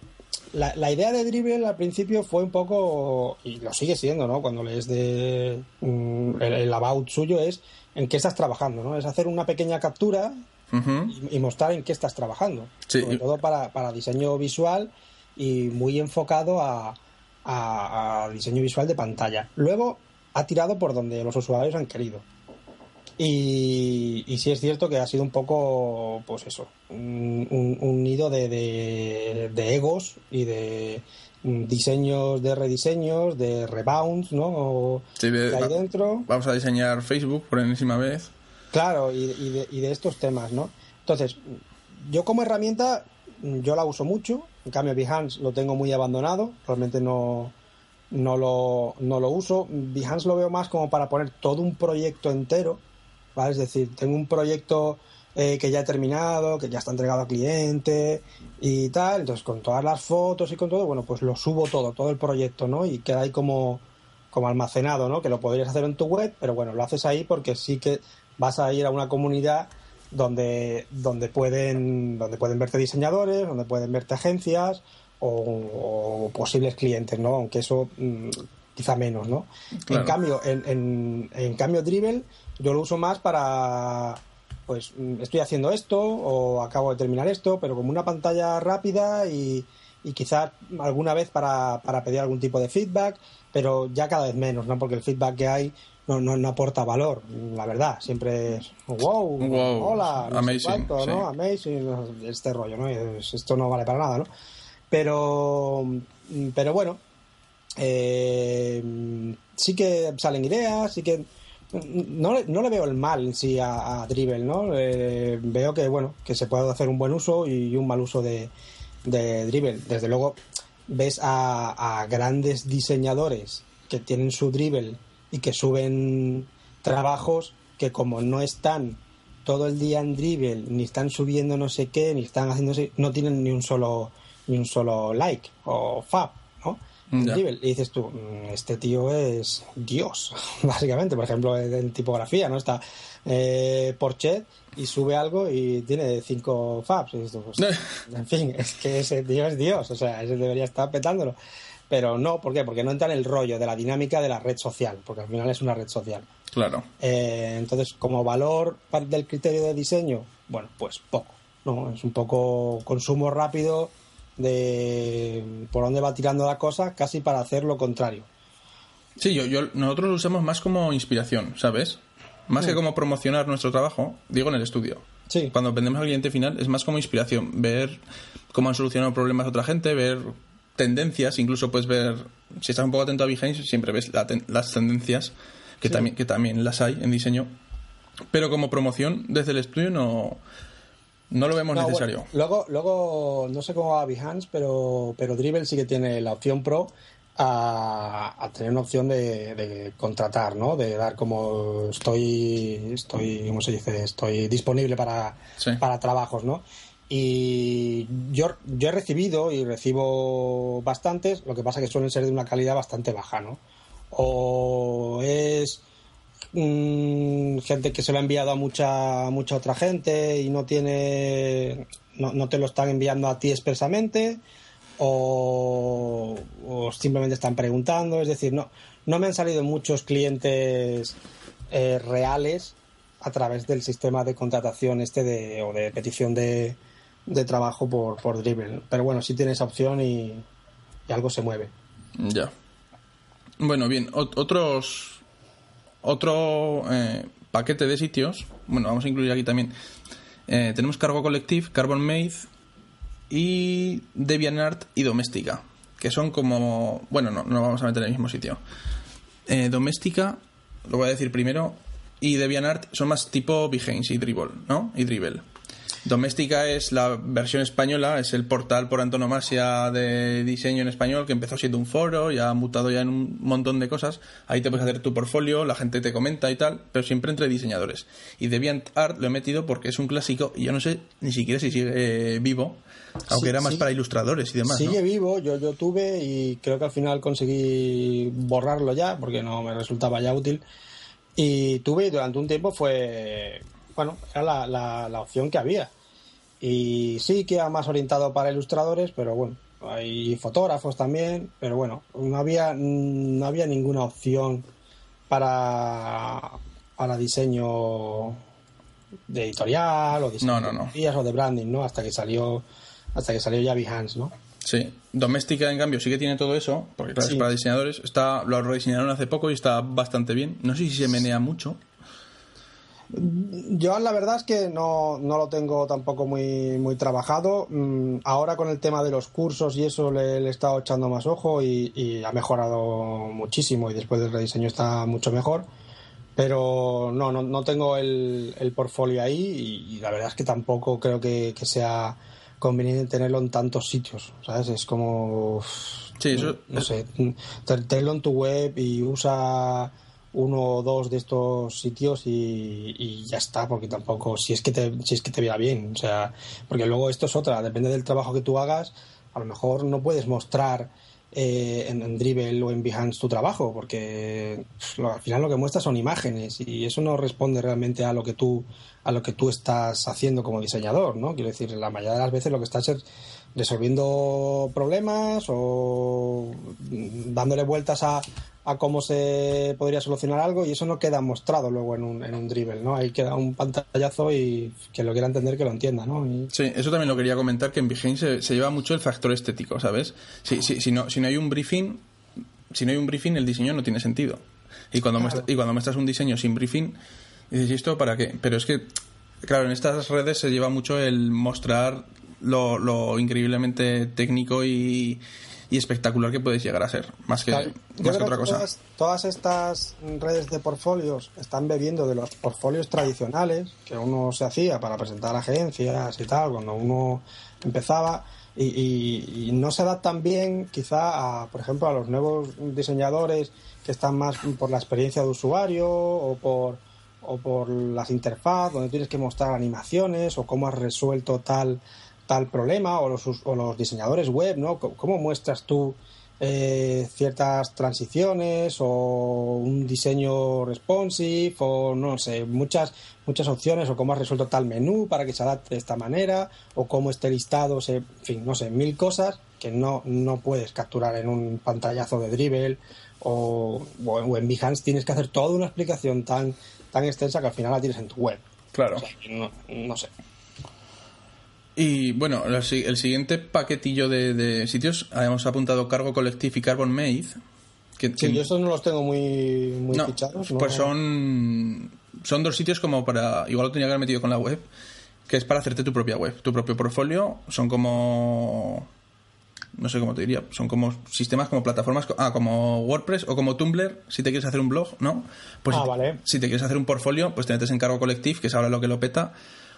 la, la idea de Dribble al principio fue un poco, y lo sigue siendo, ¿no? Cuando lees de mm, el, el about suyo es en qué estás trabajando, ¿no? Es hacer una pequeña captura y, y mostrar en qué estás trabajando. Sí. Sobre todo para, para diseño visual y muy enfocado a, a- a diseño visual de pantalla. Luego ha tirado por donde los usuarios han querido. Y, y sí es cierto que ha sido un poco, pues eso, un, un- un nido de, de- de egos y de diseños de rediseños, de rebounds, ¿no? O- Sí, que hay dentro. Vamos a diseñar Facebook por enésima vez. Claro, y, y de, y de estos temas, ¿no? Entonces, yo como herramienta, yo la uso mucho, en cambio Behance lo tengo muy abandonado, realmente no, no, lo, no lo uso. Behance lo veo más como para poner todo un proyecto entero, ¿vale? Es decir, tengo un proyecto eh, que ya he terminado, que ya está entregado al cliente y tal, entonces con todas las fotos y con todo, bueno, pues lo subo todo, todo el proyecto, ¿no? Y queda ahí como, como almacenado, ¿no? Que lo podrías hacer en tu web, pero bueno, lo haces ahí porque sí que vas a ir a una comunidad donde, donde pueden, donde pueden verte diseñadores, donde pueden verte agencias o, o posibles clientes, ¿no? Aunque eso mm, quizá menos, ¿no? Claro. En cambio, en, en, en cambio Dribble yo lo uso más para pues mm, estoy haciendo esto o acabo de terminar esto, pero como una pantalla rápida y, y quizás alguna vez para, para pedir algún tipo de feedback, pero ya cada vez menos, ¿no? Porque el feedback que hay no, no, no aporta valor, la verdad. Siempre es wow, Wow, hola, no amazing, cuánto, este rollo, ¿no? Es- esto no vale para nada, ¿no? Pero, pero bueno, eh, sí que salen ideas, sí que no no le veo el mal en sí a, a Dribble, ¿no? Eh, veo que, bueno, que se puede hacer un buen uso y un mal uso de, de Dribble. Desde luego, ves a, a grandes diseñadores que tienen su Dribble y que suben trabajos que como no están todo el día en Dribble, ni están subiendo no sé qué, ni están haciendo no tienen ni un solo ni un solo like o fab, Dribble. Y dices tú, "Mm, este tío es Dios, <laughs> básicamente. Por ejemplo, en tipografía, ¿no? Está eh, Porchet y sube algo y tiene cinco fabs. Y tú, pues, <laughs> en fin, es que ese tío es Dios, o sea, ese debería estar petándolo. Pero no, ¿por qué? Porque no entra en el rollo de la dinámica de la red social, porque al final es una red social. Claro. Eh, entonces, como valor del criterio de diseño, bueno, pues poco, ¿no? Es un poco consumo rápido de por dónde va tirando la cosa, casi para hacer lo contrario. Sí, yo, yo, nosotros lo usamos más como inspiración, ¿sabes? Más que como promocionar nuestro trabajo, digo en el estudio. Sí. Cuando vendemos al cliente final es más como inspiración, ver cómo han solucionado problemas otra gente, ver tendencias, incluso puedes ver, si estás un poco atento a Behance, siempre ves la ten- las tendencias que, también, que también las hay en diseño. Pero como promoción desde el estudio no, no lo vemos necesario. luego, luego, no sé cómo va Behance, pero, pero Dribble sí que tiene la opción Pro a, tener una opción de, contratar, ¿no? De dar como estoy, estoy, ¿cómo se dice? Estoy disponible para, para trabajos, ¿no? Y yo, yo he recibido y recibo bastantes, lo que pasa que suelen ser de una calidad bastante baja, ¿no? O es mm, gente que se lo ha enviado a mucha, mucha otra gente y no tiene, no, no te lo están enviando a ti expresamente, o, simplemente están preguntando, es decir, no, no me han salido muchos clientes eh, reales a través del sistema de contratación este de, o de petición de, de trabajo por, por Dribble. Pero bueno, sí tiene esa opción y, algo se mueve. Ya. Bueno, bien, otros. Otro eh, paquete de sitios. Bueno, vamos a incluir aquí también. Eh, tenemos Cargo Collective, Carbon Made y DeviantArt y Doméstica. Que son como. Bueno, no, no vamos a meter en el mismo sitio. Eh, Doméstica, lo voy a decir primero. Y DeviantArt son más tipo Behance y Dribble, ¿no? Y Dribble. Doméstica es la versión española, es el portal por antonomasia de diseño en español que empezó siendo un foro y ha mutado ya en un montón de cosas. Ahí te puedes hacer tu portfolio, la gente te comenta y tal, pero siempre entre diseñadores. Y DeviantArt lo he metido porque es un clásico y yo no sé ni siquiera si sigue vivo, aunque era más para ilustradores y demás. Sigue vivo, yo, yo tuve y creo que al final conseguí borrarlo ya porque no me resultaba ya útil. Y tuve y durante un tiempo fue bueno, era la, la, opción que había. Y sí que era más orientado para ilustradores, pero bueno, hay fotógrafos también, pero bueno, no había, no había ninguna opción para, para diseño de editorial o diseño de o de branding, ¿no? Hasta que salió hasta que salió ya Behance, ¿no? Sí, Doméstica en cambio sí que tiene todo eso, porque claro, es para diseñadores. Está, lo rediseñaron hace poco y está bastante bien. No sé si se menea mucho. Yo la verdad es que no, no lo tengo tampoco muy, muy trabajado. Mm, ahora con el tema de los cursos y eso le, he estado echando más ojo y, ha mejorado muchísimo y después del rediseño está mucho mejor. Pero no, no, no tengo el, el portfolio ahí y, la verdad es que tampoco creo que, sea conveniente tenerlo en tantos sitios, ¿sabes? Es como... Sí, eso... No sé, tenerlo en tu web y usa uno o dos de estos sitios y, ya está, porque tampoco, si es que te, si es que te vea bien, o sea, porque luego esto es otra, depende del trabajo que tú hagas, a lo mejor no puedes mostrar eh, en, Dribble o en Behance tu trabajo, porque al final lo que muestras son imágenes y eso no responde realmente a lo que tú a lo que tú estás haciendo como diseñador, ¿no? Quiero decir, la mayoría de las veces lo que estás es resolviendo problemas o dándole vueltas a, a cómo se podría solucionar algo y eso no queda mostrado luego en un, en un dribble, ¿no? Ahí queda un pantallazo y que lo quiera entender que lo entienda, ¿no? Sí, eso también lo quería comentar, que en Behance se, lleva mucho el factor estético, ¿sabes? Si, si, si, no, si no hay un briefing, si no hay un briefing, el diseño no tiene sentido. Y cuando, muestras, y cuando muestras un diseño sin briefing, dices, ¿y esto para qué? Pero es que, claro, en estas redes se lleva mucho el mostrar lo, lo increíblemente técnico y y espectacular que puedes llegar a ser, más que, otra cosa. Todas, estas redes de portfolios están bebiendo de los portfolios tradicionales que uno se hacía para presentar agencias y tal, cuando uno empezaba. Y, no se adaptan bien quizá a, por ejemplo, a los nuevos diseñadores que están más por la experiencia de usuario o por, o por las interfaz, donde tienes que mostrar animaciones o cómo has resuelto tal tal problema o los, o los diseñadores web, ¿no? ¿Cómo muestras tú eh, ciertas transiciones o un diseño responsive o no sé, muchas, muchas opciones o cómo has resuelto tal menú para que se adapte de esta manera o cómo esté listado, se, en fin, no sé, mil cosas que no, no puedes capturar en un pantallazo de Dribble o, o en Behance tienes que hacer toda una explicación tan, tan extensa que al final la tienes en tu web. Claro. no, no sé. Y bueno, el, siguiente paquetillo de, sitios, hemos apuntado Cargo Collective y Carbon Made. Que, sí, yo estos no los tengo muy, muy fichados. Pues son, son dos sitios como para. Igual lo tenía que haber metido con la web, que es para hacerte tu propia web, tu propio portfolio. Son como. no sé cómo te diría, son como sistemas como plataformas, ah, como WordPress o como Tumblr, si te quieres hacer un blog, ¿no? Pues Ah, si, te- vale. si te quieres hacer un portfolio, pues te metes en Cargo Collective, que es ahora lo que lo peta,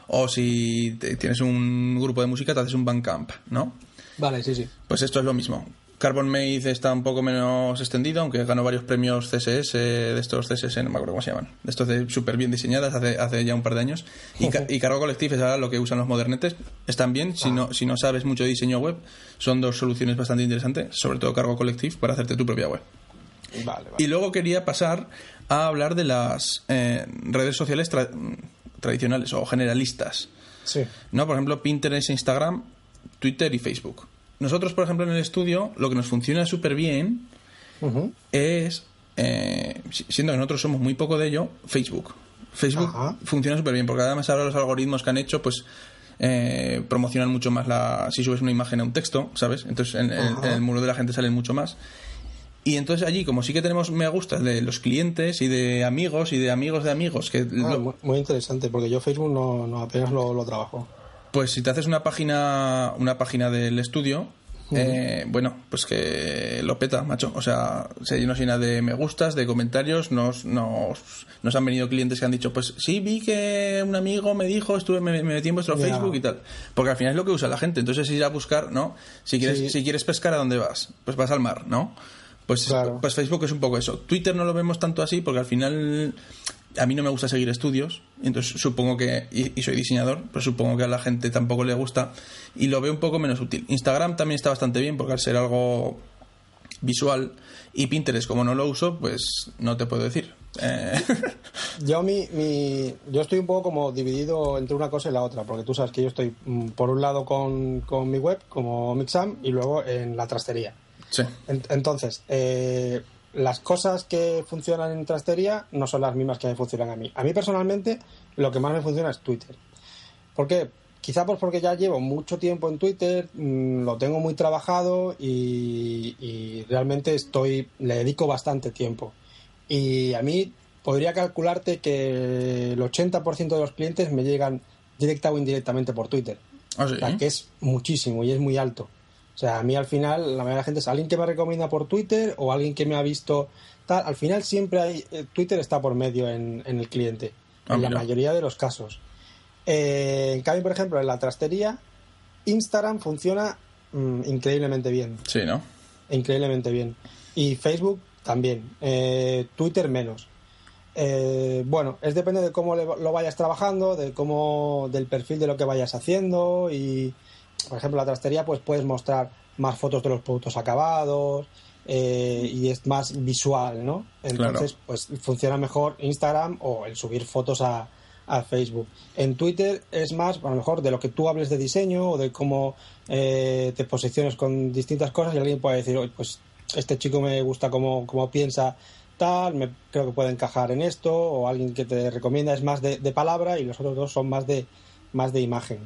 o si te- tienes un grupo de música, te haces un Bandcamp, ¿no? Vale, sí, sí. Pues esto es lo mismo. Carbon Made está un poco menos extendido, aunque ganó varios premios CSS, de estos CSS, no me acuerdo cómo se llaman, de estos de súper bien diseñadas hace, hace ya un par de años. Y, ca- y Cargo Collective es ahora lo que usan los modernetes. Están bien, si, no, si no sabes mucho de diseño web, son dos soluciones bastante interesantes, sobre todo Cargo Collective, para hacerte tu propia web. Vale, vale. Y luego quería pasar a hablar de las eh, redes sociales tra- tradicionales o generalistas. Sí. ¿no? Por ejemplo, Pinterest, Instagram, Twitter y Facebook. Nosotros, por ejemplo, en el estudio, lo que nos funciona súper bien es, eh, si- siendo que nosotros somos muy poco de ello, Facebook. Facebook Ajá. funciona súper bien, porque además ahora los algoritmos que han hecho, pues eh, promocionan mucho más la si subes una imagen a un texto, ¿sabes? Entonces en, en el muro de la gente salen mucho más. Y entonces allí, como sí que tenemos me gustas de los clientes y de amigos y de amigos de amigos, que Ah, lo- muy, interesante, porque yo Facebook no, no apenas lo, lo trabajo. Pues si te haces una página, una página del estudio, eh, bueno, pues que lo peta, macho. O sea, se nos llena de me gustas, de comentarios. Nos, nos, nos han venido clientes que han dicho, pues sí, vi que un amigo me dijo, estuve, me, me metí en vuestro. Facebook y tal. Porque al final es lo que usa la gente. Entonces ir a buscar, ¿no? Si quieres, Sí. si quieres pescar, ¿a dónde vas? Pues vas al mar, ¿no? Pues, Claro. pues Facebook es un poco eso. Twitter no lo vemos tanto así porque al final a mí no me gusta seguir estudios, entonces supongo que, y, y soy diseñador, pues supongo que a la gente tampoco le gusta y lo veo un poco menos útil. Instagram también está bastante bien porque al ser algo visual y Pinterest como no lo uso, pues no te puedo decir. Eh, <laughs> Yo, mi, mi, yo estoy un poco como dividido entre una cosa y la otra, porque tú sabes que yo estoy mm, por un lado con, con mi web, como Mixam, y luego en la trastería. Sí, En- Entonces, eh, las cosas que funcionan en trastería no son las mismas que me funcionan a mí. A mí personalmente, lo que más me funciona es Twitter. ¿Por qué? Quizá pues porque ya llevo mucho tiempo en Twitter, mm, lo tengo muy trabajado y, y realmente estoy, le dedico bastante tiempo. Y a mí podría calcularte que el 80% de los clientes me llegan directa o indirectamente por Twitter. Ah, sí. O sea, que es muchísimo y es muy alto. O sea, a mí al final, la mayoría de la gente es alguien que me recomienda por Twitter o alguien que me ha visto tal. Al final siempre hay, eh, Twitter está por medio en, en el cliente, Ah, en la mayoría de los casos. Eh, en cambio, por ejemplo, en la trastería, Instagram funciona mm, increíblemente bien Sí, ¿no? increíblemente bien. Y Facebook también. Eh, Twitter menos. Eh, bueno, es depende de cómo le- lo vayas trabajando, de cómo, del perfil de lo que vayas haciendo y, por ejemplo, la trastería, pues puedes mostrar más fotos de los productos acabados eh, y es más visual, ¿no? Entonces, pues funciona mejor Instagram o el subir fotos a, a Facebook. En Twitter es más, a lo mejor, de lo que tú hables de diseño o de cómo eh, te posiciones con distintas cosas y alguien puede decir, "Oye, pues este chico me gusta cómo, cómo piensa tal, me, creo que puede encajar en esto, o alguien que te recomienda es más de, de palabra y los otros dos son más de, más de imagen.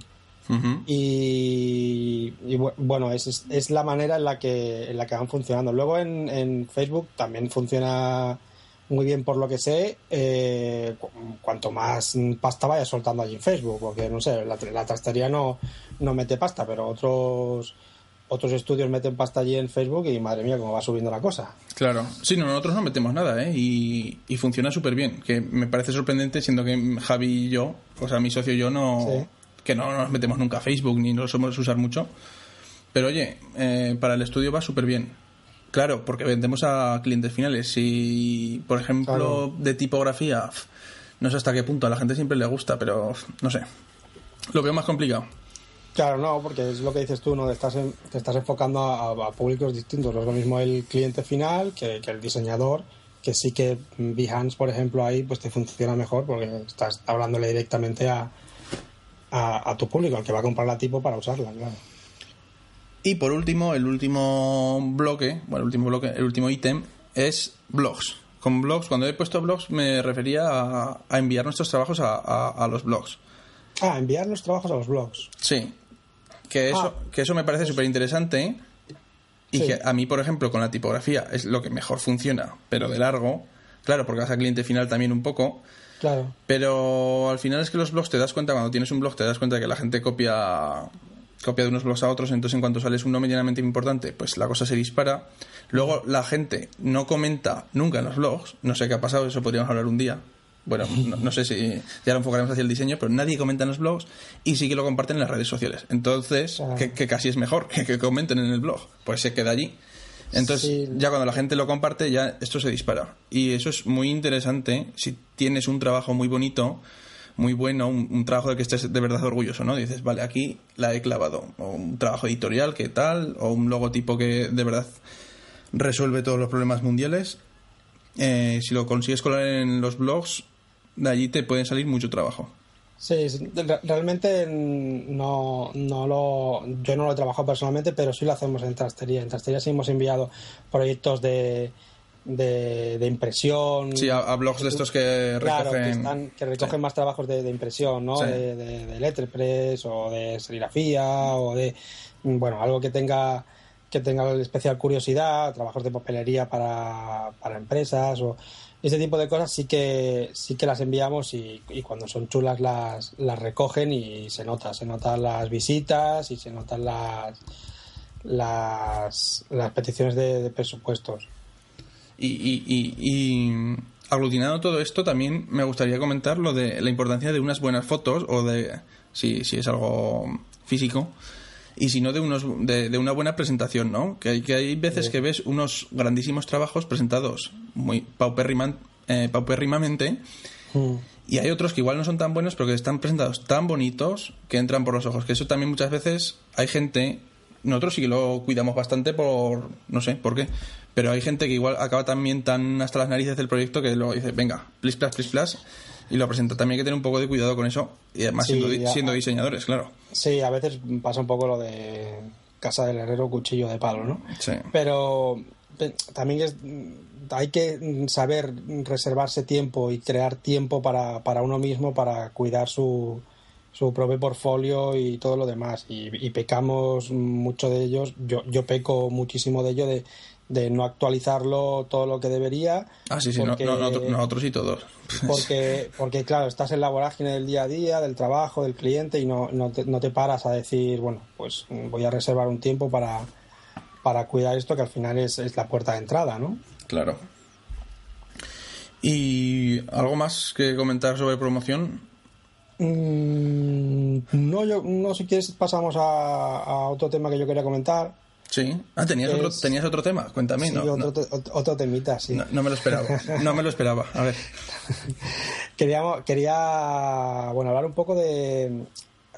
Y, y bu- bueno, es, es- la manera en la que, en la que van funcionando. Luego en, en Facebook también funciona muy bien por lo que sé, eh, cu- cuanto más pasta vayas soltando allí en Facebook, porque no sé, la, la trastería no, no mete pasta, pero otros otros estudios meten pasta allí en Facebook y madre mía, cómo va subiendo la cosa. Claro. Sí, no, nosotros no metemos nada, ¿eh? Y, y funciona súper bien. Que me parece sorprendente, siendo que Javi y yo, o sea, mi socio y yo, no. Sí. Que no nos metemos nunca a Facebook ni lo somos usar mucho. Pero oye, eh, para el estudio va súper bien. Claro, porque vendemos a clientes finales. Si, por ejemplo, Claro. de tipografía, no sé hasta qué punto, a la gente siempre le gusta, pero no sé. Lo veo más complicado. Claro, no, porque es lo que dices tú, ¿no? Te estás, en- te estás enfocando a, a públicos distintos. No es lo mismo el cliente final que, que el diseñador, que sí que Behance, por ejemplo, ahí pues te funciona mejor porque estás hablándole directamente a, a, a tu público, al que va a comprar la tipo para usarla, claro. Y por último, el último bloque, bueno, el último bloque, el último ítem es blogs. Con blogs, cuando he puesto blogs me refería a, a enviar nuestros trabajos a, a- a los blogs. Ah, enviar los trabajos a los blogs. Sí. Que eso, Ah. que eso me parece súper interesante. Y Sí. que a mí, por ejemplo, con la tipografía es lo que mejor funciona, pero de largo. Claro, porque vas al cliente final también un poco. Claro. Pero al final es que los blogs te das cuenta, cuando tienes un blog, te das cuenta que la gente copia copia de unos blogs a otros, entonces en cuanto sales uno medianamente importante, pues la cosa se dispara. Luego la gente no comenta nunca en los blogs, no sé qué ha pasado, eso podríamos hablar un día. Bueno, no, sé si ya lo enfocaremos hacia el diseño, pero nadie comenta en los blogs y sí que lo comparten en las redes sociales. Entonces, que, casi es mejor <laughs> que, que comenten en el blog, pues se queda allí. Entonces, ya cuando la gente lo comparte, ya esto se dispara. Y eso es muy interesante si tienes un trabajo muy bonito, muy bueno, un, trabajo del que estés de verdad orgulloso, ¿no? Dices, vale, aquí la he clavado. O un trabajo editorial que tal, o un logotipo que de verdad resuelve todos los problemas mundiales. Eh, si lo consigues colar en los blogs, de allí te pueden salir mucho trabajo. Sí, realmente no, no lo, yo no lo he trabajado personalmente, pero sí lo hacemos en Trastería. En Trastería sí hemos enviado proyectos de, de, impresión. Sí, a, blogs de estos que recogen. que, recogen más trabajos de, impresión, ¿no? De, de, Letterpress o de serigrafía o de. Bueno, algo que tenga que tenga especial curiosidad, trabajos de papelería para, para empresas o ese tipo de cosas sí que sí que las enviamos y, cuando son chulas las, las recogen y se nota, se notan las visitas y se notan las las, las peticiones de, presupuestos. Y, y, y, aglutinado todo esto, también me gustaría comentar lo de la importancia de unas buenas fotos o de si, si es algo físico y si no de unos de, una buena presentación, ¿no? Que hay, que hay veces que ves unos grandísimos trabajos presentados muy eh, paupérrimamente mm. y hay otros que igual no son tan buenos pero que están presentados tan bonitos que entran por los ojos. Que eso también muchas veces hay gente, nosotros sí que lo cuidamos bastante por, no sé por qué, pero hay gente que igual acaba también tan hasta las narices del proyecto que luego dice, venga, please, please, please, please y lo presenta. También hay que tener un poco de cuidado con eso, y además siendo, diseñadores, claro. Sí, a veces pasa un poco lo de casa del herrero, cuchillo de palo, ¿no? Sí. Pero también es, hay que saber reservarse tiempo y crear tiempo para, para uno mismo para cuidar su, su propio portfolio y todo lo demás. Y, y, pecamos mucho de ellos, yo, yo peco muchísimo de ello de, de no actualizarlo todo lo que debería. Ah, sí, sí, nosotros y todos. <laughs> Porque, porque, claro, estás en la vorágine del día a día, del trabajo, del cliente y no, no, te, no te paras a decir, bueno, pues voy a reservar un tiempo para, para cuidar esto que al final es, es la puerta de entrada, ¿no? Claro. ¿Y algo más que comentar sobre promoción? Mm, no, yo, no, si quieres pasamos a, a otro tema que yo quería comentar Sí. Ah, tenías, otro, tenías otro tema, cuéntame. Sí, otro, otro, temita, sí. No, me lo esperaba, no me lo esperaba. A ver. <laughs> quería, quería, bueno, hablar un poco de...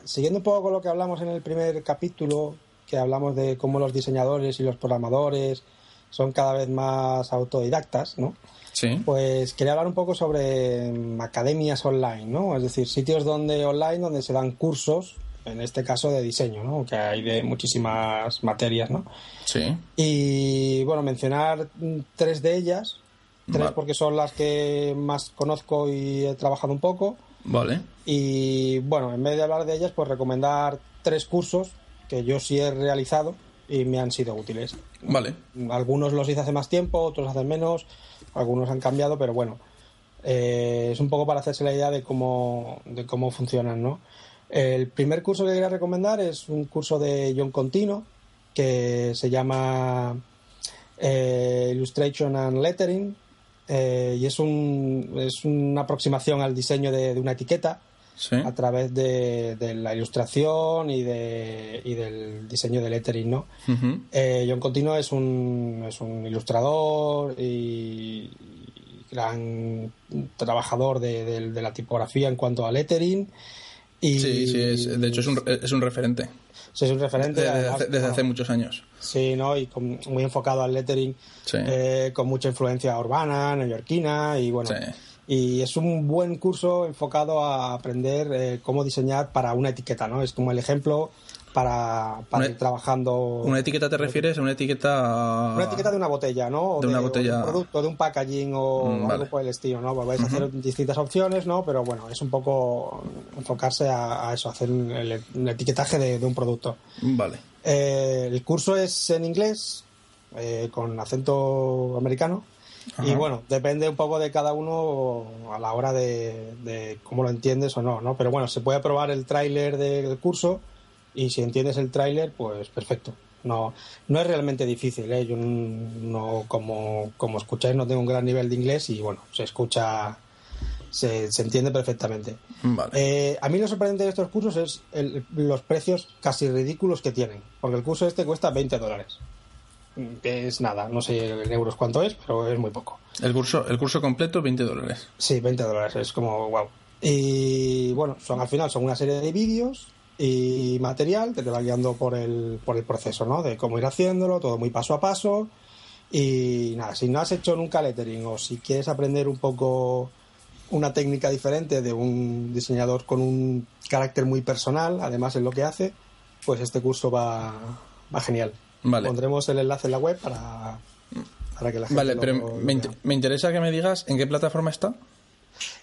Siguiendo un poco con lo que hablamos en el primer capítulo, que hablamos de cómo los diseñadores y los programadores son cada vez más autodidactas, ¿no? Sí. Pues quería hablar un poco sobre academias online, ¿no? Es decir, sitios donde online donde se dan cursos en este caso de diseño, ¿no? Que hay de muchísimas materias, ¿no? Sí. Y bueno, mencionar tres de ellas, tres porque son las que más conozco y he trabajado un poco. Vale. Y bueno, en vez de hablar de ellas, pues recomendar tres cursos que yo sí he realizado y me han sido útiles. Vale. Algunos los hice hace más tiempo, otros hace menos, algunos han cambiado, pero bueno, eh, es un poco para hacerse la idea de cómo, de cómo funcionan, ¿no? El primer curso que quería recomendar es un curso de John Contino que se llama eh, Illustration and Lettering eh, y es, un, es una aproximación al diseño de, una etiqueta a través de, la ilustración y, de, y del diseño de lettering. ¿no? Eh, John Contino es un, es un ilustrador y gran trabajador de, de la tipografía en cuanto a lettering Sí, sí, es, de hecho es un, es un referente. Sí, es un referente. Desde, hace, muchos años. Sí, ¿no? Y muy enfocado al lettering, eh, con mucha influencia urbana, neoyorquina, y bueno. Y es un buen curso enfocado a aprender eh, cómo diseñar para una etiqueta, ¿no? Es como el ejemplo para, para ir trabajando. ¿Una etiqueta te refieres una etiqueta? Una etiqueta de una botella, ¿no? de, una botella. De un producto, de un packaging o mm, algo por el estilo, ¿no? Pues vais a hacer distintas opciones, ¿no? Pero bueno, es un poco enfocarse a, eso, hacer el, etiquetaje de, un producto. Vale. Eh, el curso es en inglés, eh, con acento americano. Y bueno, depende un poco de cada uno a la hora de, de, cómo lo entiendes o no, ¿no? Pero bueno, se puede probar el tráiler del curso y si entiendes el tráiler, pues perfecto. No, no es realmente difícil, ¿eh? yo no, como, como escucháis, no tengo un gran nivel de inglés y bueno, se escucha, se, entiende perfectamente. Eh, a mí lo sorprendente de estos cursos es los precios casi ridículos que tienen, porque el curso este cuesta 20 dólares. Es nada, no sé en euros cuánto es, pero es muy poco. El curso, el curso completo, 20 dólares. Sí, 20 dólares, es como wow. Y bueno, son al final son una serie de vídeos y material que te va guiando por el, por el proceso, ¿no? De cómo ir haciéndolo, todo muy paso a paso. Y nada, si no has hecho nunca lettering o si quieres aprender un poco una técnica diferente de un diseñador con un carácter muy personal, además en lo que hace, pues este curso va, va genial. Vale. Pondremos el enlace en la web para, para que la gente. Vale, pero me, me interesa que me digas en qué plataforma está.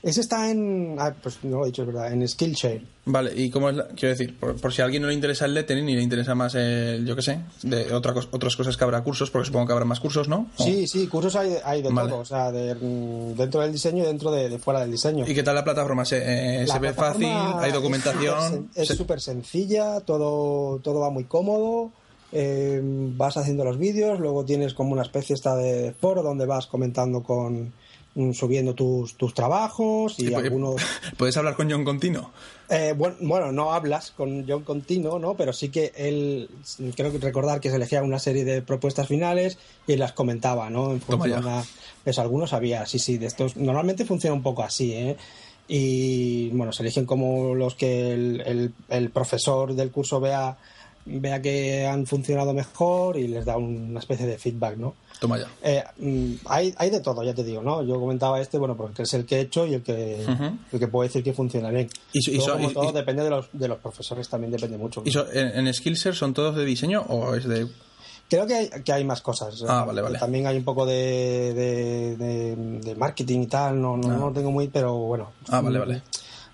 Ese está en. Ah, pues no lo he dicho, es verdad, en Skillshare. Vale, ¿y cómo es la, Quiero decir, por, si a alguien no le interesa el lettering y le interesa más el, yo qué sé, de otra, otras cosas que habrá cursos, porque supongo que habrá más cursos, ¿no? Sí, sí, cursos hay, hay de todo, o sea, dentro del diseño y dentro de, fuera del diseño. ¿Y qué tal la plataforma? ¿Se, eh, ¿se ve fácil? ¿Hay documentación? Es súper sencilla, todo, todo va muy cómodo. Eh, vas haciendo los vídeos, luego tienes como una especie esta de foro donde vas comentando con Mm, subiendo tus, tus trabajos y algunos... <laughs> ¿Puedes hablar con John Contino? Eh, bueno, no hablas con John Contino, ¿no? Pero sí que él, creo que recordar que se elegía una serie de propuestas finales y las comentaba, ¿no? En función a... Pues algunos había, sí, sí, de estos... Normalmente funciona un poco así, ¿eh? Y bueno, se eligen como los que el, el profesor del curso vea vea que han funcionado mejor y les da una especie de feedback, ¿no? Toma ya. Eh, mm, hay, hay de todo, ya te digo, ¿no? Yo comentaba este, bueno, porque es el que he hecho y el que, el que puedo decir que funciona bien. Y, como todo depende de los, de los profesores, también depende mucho. ¿Y en, en Skillshare son todos de diseño o es de...? Creo que hay, que hay más cosas. Ah, vale, vale. También hay un poco de, de, marketing y tal, no, no, no, tengo muy, pero bueno. Ah, vale, vale.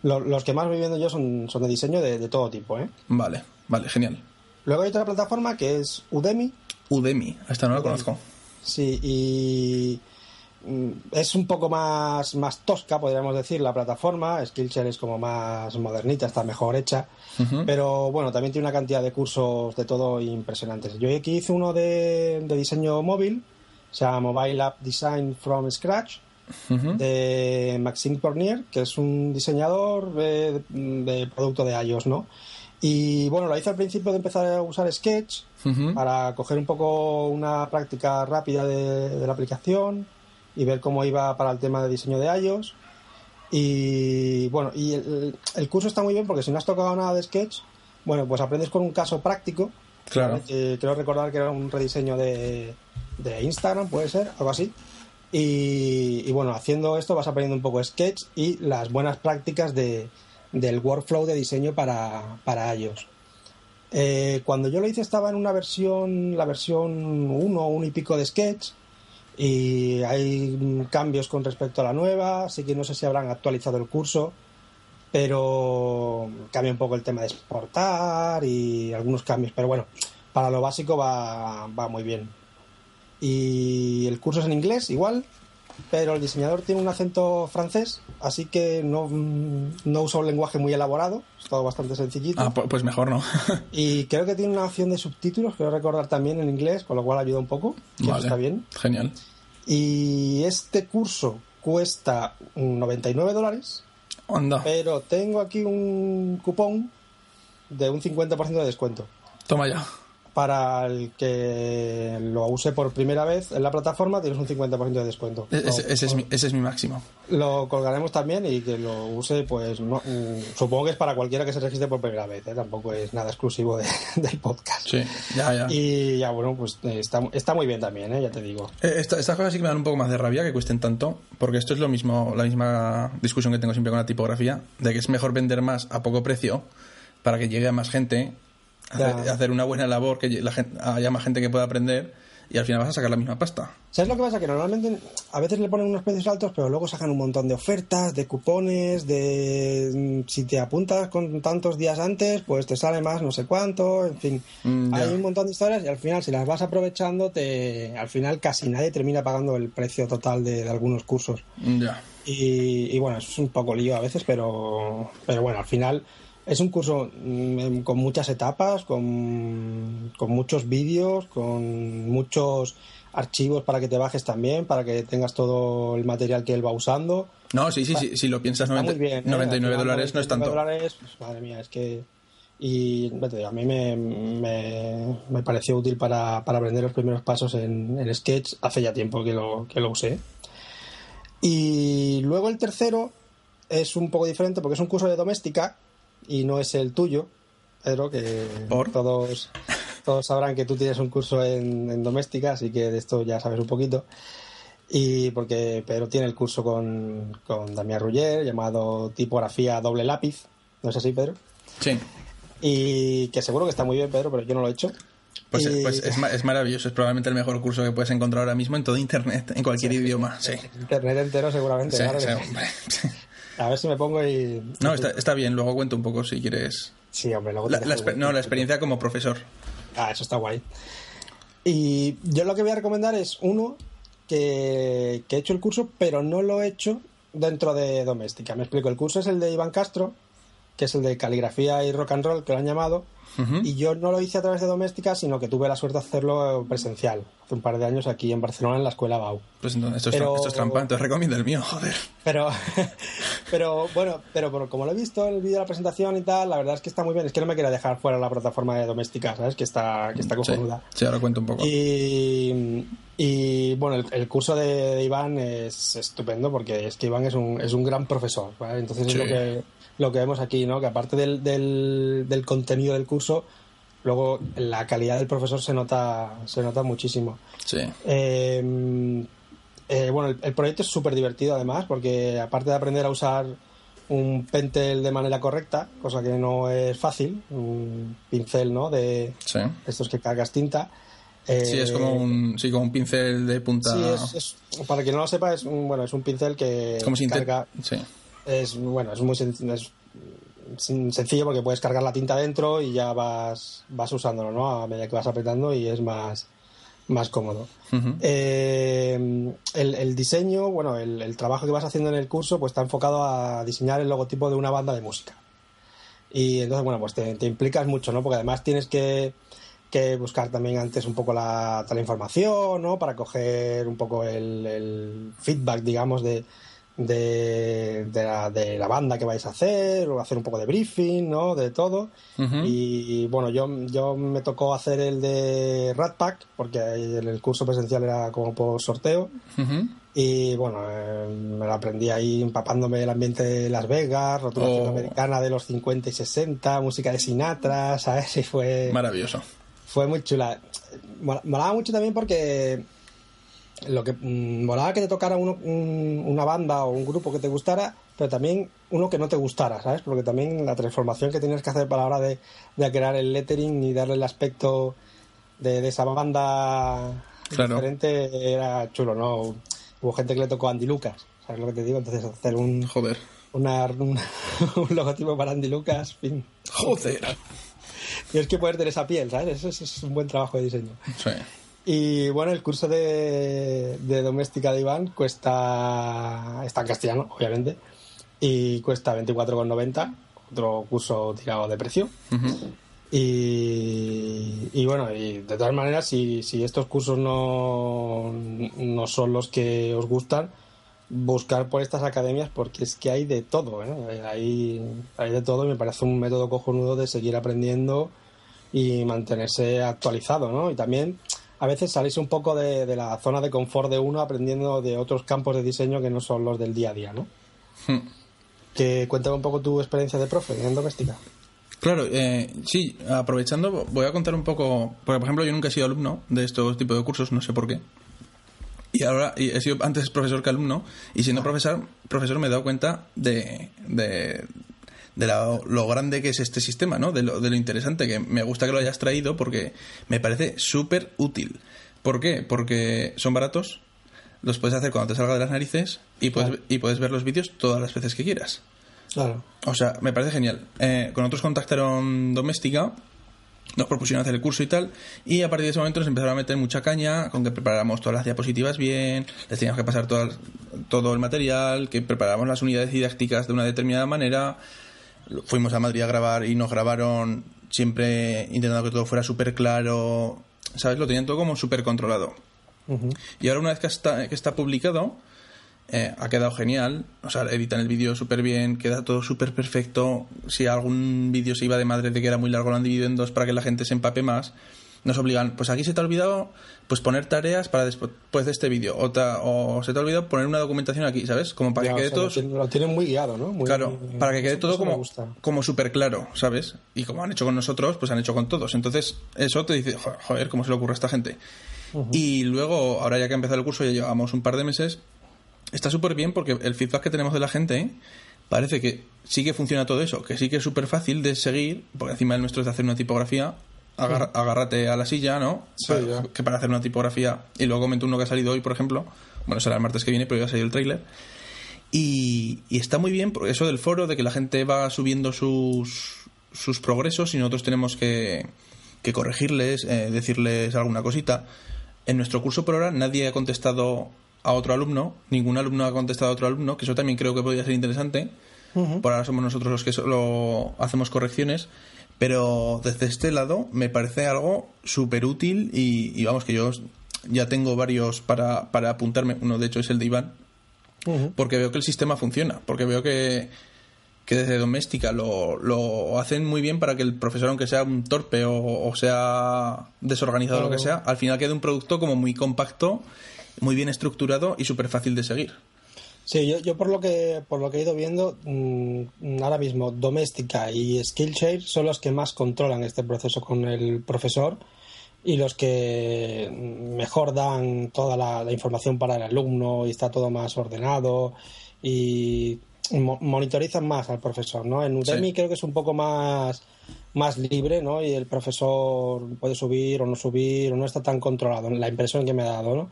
Los, que más voy viendo yo son, son de diseño de, de todo tipo, ¿eh? Vale, vale, genial. Luego hay otra plataforma que es Udemy. Udemy, esta no la conozco. Sí, y mm, es un poco más, más tosca, podríamos decir, la plataforma. Skillshare es como más modernita, está mejor hecha. Pero bueno, también tiene una cantidad de cursos de todo impresionantes. Yo aquí hice uno de, diseño móvil, se llama Mobile App Design from Scratch, de Maxime Pornier, que es un diseñador de, de producto de iOS, ¿no? Y bueno, lo hice al principio de empezar a usar Sketch para coger un poco una práctica rápida de, la aplicación y ver cómo iba para el tema de diseño de iOS. Y bueno, y el, curso está muy bien porque si no has tocado nada de Sketch, bueno, pues aprendes con un caso práctico. Claro. quiero recordar que era un rediseño de, de Instagram, puede ser, algo así. Y, y, bueno, haciendo esto vas aprendiendo un poco Sketch y las buenas prácticas de, del workflow de diseño para, para ellos. Eh, cuando yo lo hice estaba en una versión, la versión 1, 1 y pico de Sketch, y hay cambios con respecto a la nueva, así que no sé si habrán actualizado el curso, pero cambia un poco el tema de exportar y algunos cambios, pero bueno, para lo básico va, va muy bien. Y el curso es en inglés, igual, pero el diseñador tiene un acento francés, así que no, no usa un lenguaje muy elaborado, es todo bastante sencillito. Ah, pues mejor no. <laughs> y creo que tiene una opción de subtítulos, quiero recordar también en inglés, con lo cual ayuda un poco, que está bien. Genial. Y este curso cuesta 99 dólares, pero tengo aquí un cupón de un 50% de descuento. Toma ya para el que lo use por primera vez en la plataforma tienes un 50% de descuento. E-, ese, es mi, ese, es mi, máximo. Lo colgaremos también y que lo use, pues mm, supongo que es para cualquiera que se registre por primera vez, ¿eh? tampoco es nada exclusivo <laughs> del podcast. Sí, ya, ya. Y ya, bueno, pues eh, está, está muy bien también, ¿eh? ya te digo. Eh, estas cosas sí que me dan un poco más de rabia que cuesten tanto, porque esto es lo mismo, la misma discusión que tengo siempre con la tipografía, de que es mejor vender más a poco precio para que llegue a más gente hacer, una buena labor, que la gente, haya más gente que pueda aprender y al final vas a sacar la misma pasta. ¿Sabes lo que pasa? Que normalmente a veces le ponen unos precios altos, pero luego sacan un montón de ofertas, de cupones, de mm, si te apuntas con tantos días antes, pues te sale más no sé cuánto, en fin. Mm, hay un montón de historias y al final si las vas aprovechando, te al final casi nadie termina pagando el precio total de, algunos cursos. Ya. Y, y, bueno, es un poco lío a veces, pero, pero bueno, al final Es un curso mm, con muchas etapas, con, con muchos vídeos, con muchos archivos para que te bajes también, para que tengas todo el material que él va usando. No, sí, sí, sí si lo piensas, 99 ¿eh? dólares no es tanto. dólares, pues, madre mía, es que... Y a mí me, me, pareció útil para, aprender los primeros pasos en, en, Sketch hace ya tiempo que lo, que lo usé. Y luego el tercero es un poco diferente porque es un curso de doméstica y no es el tuyo, pero que todos todos sabrán que tú tienes un curso en, doméstica, así que de esto ya sabes un poquito. Y porque Pedro tiene el curso con, con Damián Rugger llamado Tipografía Doble Lápiz. ¿No es así, Pedro? Sí. Y que seguro que está muy bien, Pedro, pero yo no lo he hecho. Pues, pues es, es, maravilloso, es probablemente el mejor curso que puedes encontrar ahora mismo en todo Internet, en cualquier idioma. Sí. Internet entero, seguramente. <laughs> A ver si me pongo y. No, está, está, bien, luego cuento un poco si quieres. Sí, hombre, luego la, No, la experiencia como profesor. Ah, eso está guay. Y yo lo que voy a recomendar es uno que, que he hecho el curso, pero no lo he hecho dentro de doméstica. Me explico, el curso es el de Iván Castro, que es el de caligrafía y rock and roll, que lo han llamado, y yo no lo hice a través de doméstica, sino que tuve la suerte de hacerlo presencial, hace un par de años aquí en Barcelona, en la escuela BAU. Pues entonces, esto, es, trampa, entonces recomiendo el mío, joder. Pero, <laughs> pero bueno, pero como lo he visto en el vídeo de la presentación y tal, la verdad es que está muy bien. Es que no me quiero dejar fuera la plataforma de doméstica, ¿sabes? Que está, que está cojonuda. Sí, ahora cuento un poco. Y, y bueno, el, curso de, Iván es estupendo porque es que Iván es un, es un gran profesor, ¿vale? Entonces es lo que lo que vemos aquí, ¿no? Que aparte del, del, contenido del curso, luego la calidad del profesor se nota, se nota muchísimo. Sí. Em, eh, bueno, el, proyecto es súper divertido además, porque aparte de aprender a usar un pentel de manera correcta, cosa que no es fácil, un pincel, ¿no? De estos que cargas tinta. sí, es como un, sí, como un pincel de punta. Sí, es, para quien no lo sepa, es un, bueno, es un pincel que como carga. Sí es bueno, es muy sencillo porque puedes cargar la tinta dentro y ya vas, vas usándolo, ¿no? A medida que vas apretando y es más, más cómodo. Eh, el, diseño, bueno, el, trabajo que vas haciendo en el curso, pues está enfocado a diseñar el logotipo de una banda de música. Y entonces, bueno, pues te, implicas mucho, ¿no? Porque además tienes que, que buscar también antes un poco la, la información, ¿no? Para coger un poco el feedback, digamos, de, de, la, de la banda que vais a hacer, o hacer un poco de briefing, ¿no? De todo. y, bueno, yo, yo me tocó hacer el de Rat Pack, porque el curso presencial era como por sorteo. Y bueno, eh, me lo aprendí ahí empapándome el ambiente de Las Vegas, rotulación oh. americana de los 50 y 60, música de Sinatra, <laughs> ¿sabes? Y fue. Maravilloso. Fue muy chula. Molaba mucho también porque lo que mm, molaba que te tocara una banda o un grupo que te gustara, pero también uno que no te gustara, ¿sabes? Porque también la transformación que tienes que hacer para la hora de, crear el lettering y darle el aspecto de, esa banda diferente era chulo, ¿no? Hubo gente que le tocó a Andy Lucas, ¿sabes lo que te digo? Entonces hacer un... Joder. Una, <laughs> un, logotipo para Andy Lucas, fin. Joder. <laughs> Tienes que poder tener esa piel, ¿sabes? Eso, eso es un buen trabajo de diseño. Sí. Y bueno, el curso de, doméstica de Iván cuesta, está en castellano, obviamente, y cuesta 24,90, otro curso tirado de precio. y, bueno, y de todas maneras, si, si estos cursos no, no son los que os gustan, buscar por estas academias porque es que hay de todo, ¿eh? hay, hay de todo y me parece un método cojonudo de seguir aprendiendo y mantenerse actualizado, ¿no? Y también a veces salís un poco de, la zona de confort de uno aprendiendo de otros campos de diseño que no son los del día a día, ¿no? Hmm. Que cuéntame un poco tu experiencia de profe en doméstica. Claro, eh, sí, aprovechando, voy a contar un poco, porque por ejemplo yo nunca he sido alumno de estos tipos de cursos, no sé por qué. Y ahora y he sido antes profesor que alumno, y siendo ah. profesor, profesor me he dado cuenta de, de lo grande que es este sistema, ¿no? De lo, de lo interesante, que me gusta que lo hayas traído porque me parece súper útil. ¿Por qué? Porque son baratos, los puedes hacer cuando te salga de las narices y puedes, y puedes ver los vídeos todas las veces que quieras. Claro. O sea, me parece genial. Eh, con otros contactaron Doméstica, nos propusieron hacer el curso y tal, y a partir de ese momento nos empezaron a meter mucha caña con que preparáramos todas las diapositivas bien, les teníamos que pasar todo, todo el material, que preparáramos las unidades didácticas de una determinada manera, fuimos a Madrid a grabar y nos grabaron siempre intentando que todo fuera súper claro, ¿sabes? Lo tenían todo como súper controlado. Y ahora una vez que está, que está publicado, eh, ha quedado genial. O sea, editan el vídeo súper bien, queda todo súper perfecto. Si algún vídeo se iba de madre de que era muy largo, lo han dividido en dos para que la gente se empape más. Nos obligan, pues aquí se te ha olvidado pues poner tareas para después de este vídeo. O, o se te ha olvidado poner una documentación aquí, ¿sabes? Como para que quede todo. Lo tienen muy guiado, ¿no? claro, para que quede todo como, como súper claro, ¿sabes? Y como han hecho con nosotros, pues han hecho con todos. Entonces, eso te dice, joder, ¿cómo se le ocurre a esta gente? Y luego, ahora ya que ha empezado el curso, ya llevamos un par de meses, está súper bien porque el feedback que tenemos de la gente parece que sí que funciona todo eso, que sí que es súper fácil de seguir, porque encima el nuestro es de hacer una tipografía, agárrate a la silla, ¿no? que para hacer una tipografía, y luego comento uno que ha salido hoy, por ejemplo, bueno, será el martes que viene, pero ya ha salido el tráiler. Y, está muy bien porque eso del foro, de que la gente va subiendo sus, sus progresos y nosotros tenemos que, que corregirles, eh, decirles alguna cosita. En nuestro curso por ahora nadie ha contestado a otro alumno, ningún alumno ha contestado a otro alumno, que eso también creo que podría ser interesante. Por ahora somos nosotros los que solo hacemos correcciones, pero desde este lado me parece algo súper útil y, vamos que yo ya tengo varios para, para apuntarme. Uno de hecho es el de Iván, porque veo que el sistema funciona, porque veo que, que desde doméstica lo, lo, hacen muy bien para que el profesor, aunque sea un torpe o, sea desorganizado o lo que sea, al final quede un producto como muy compacto muy bien estructurado y súper fácil de seguir. Sí, yo, yo por lo que por lo que he ido viendo, mm, ahora mismo Doméstica y Skillshare son los que más controlan este proceso con el profesor y los que mejor dan toda la, información para el alumno y está todo más ordenado y monitorizan más al profesor, ¿no? En Udemy creo que es un poco más más libre, ¿no? Y el profesor puede subir o no subir o no está tan controlado, la impresión que me ha dado, ¿no?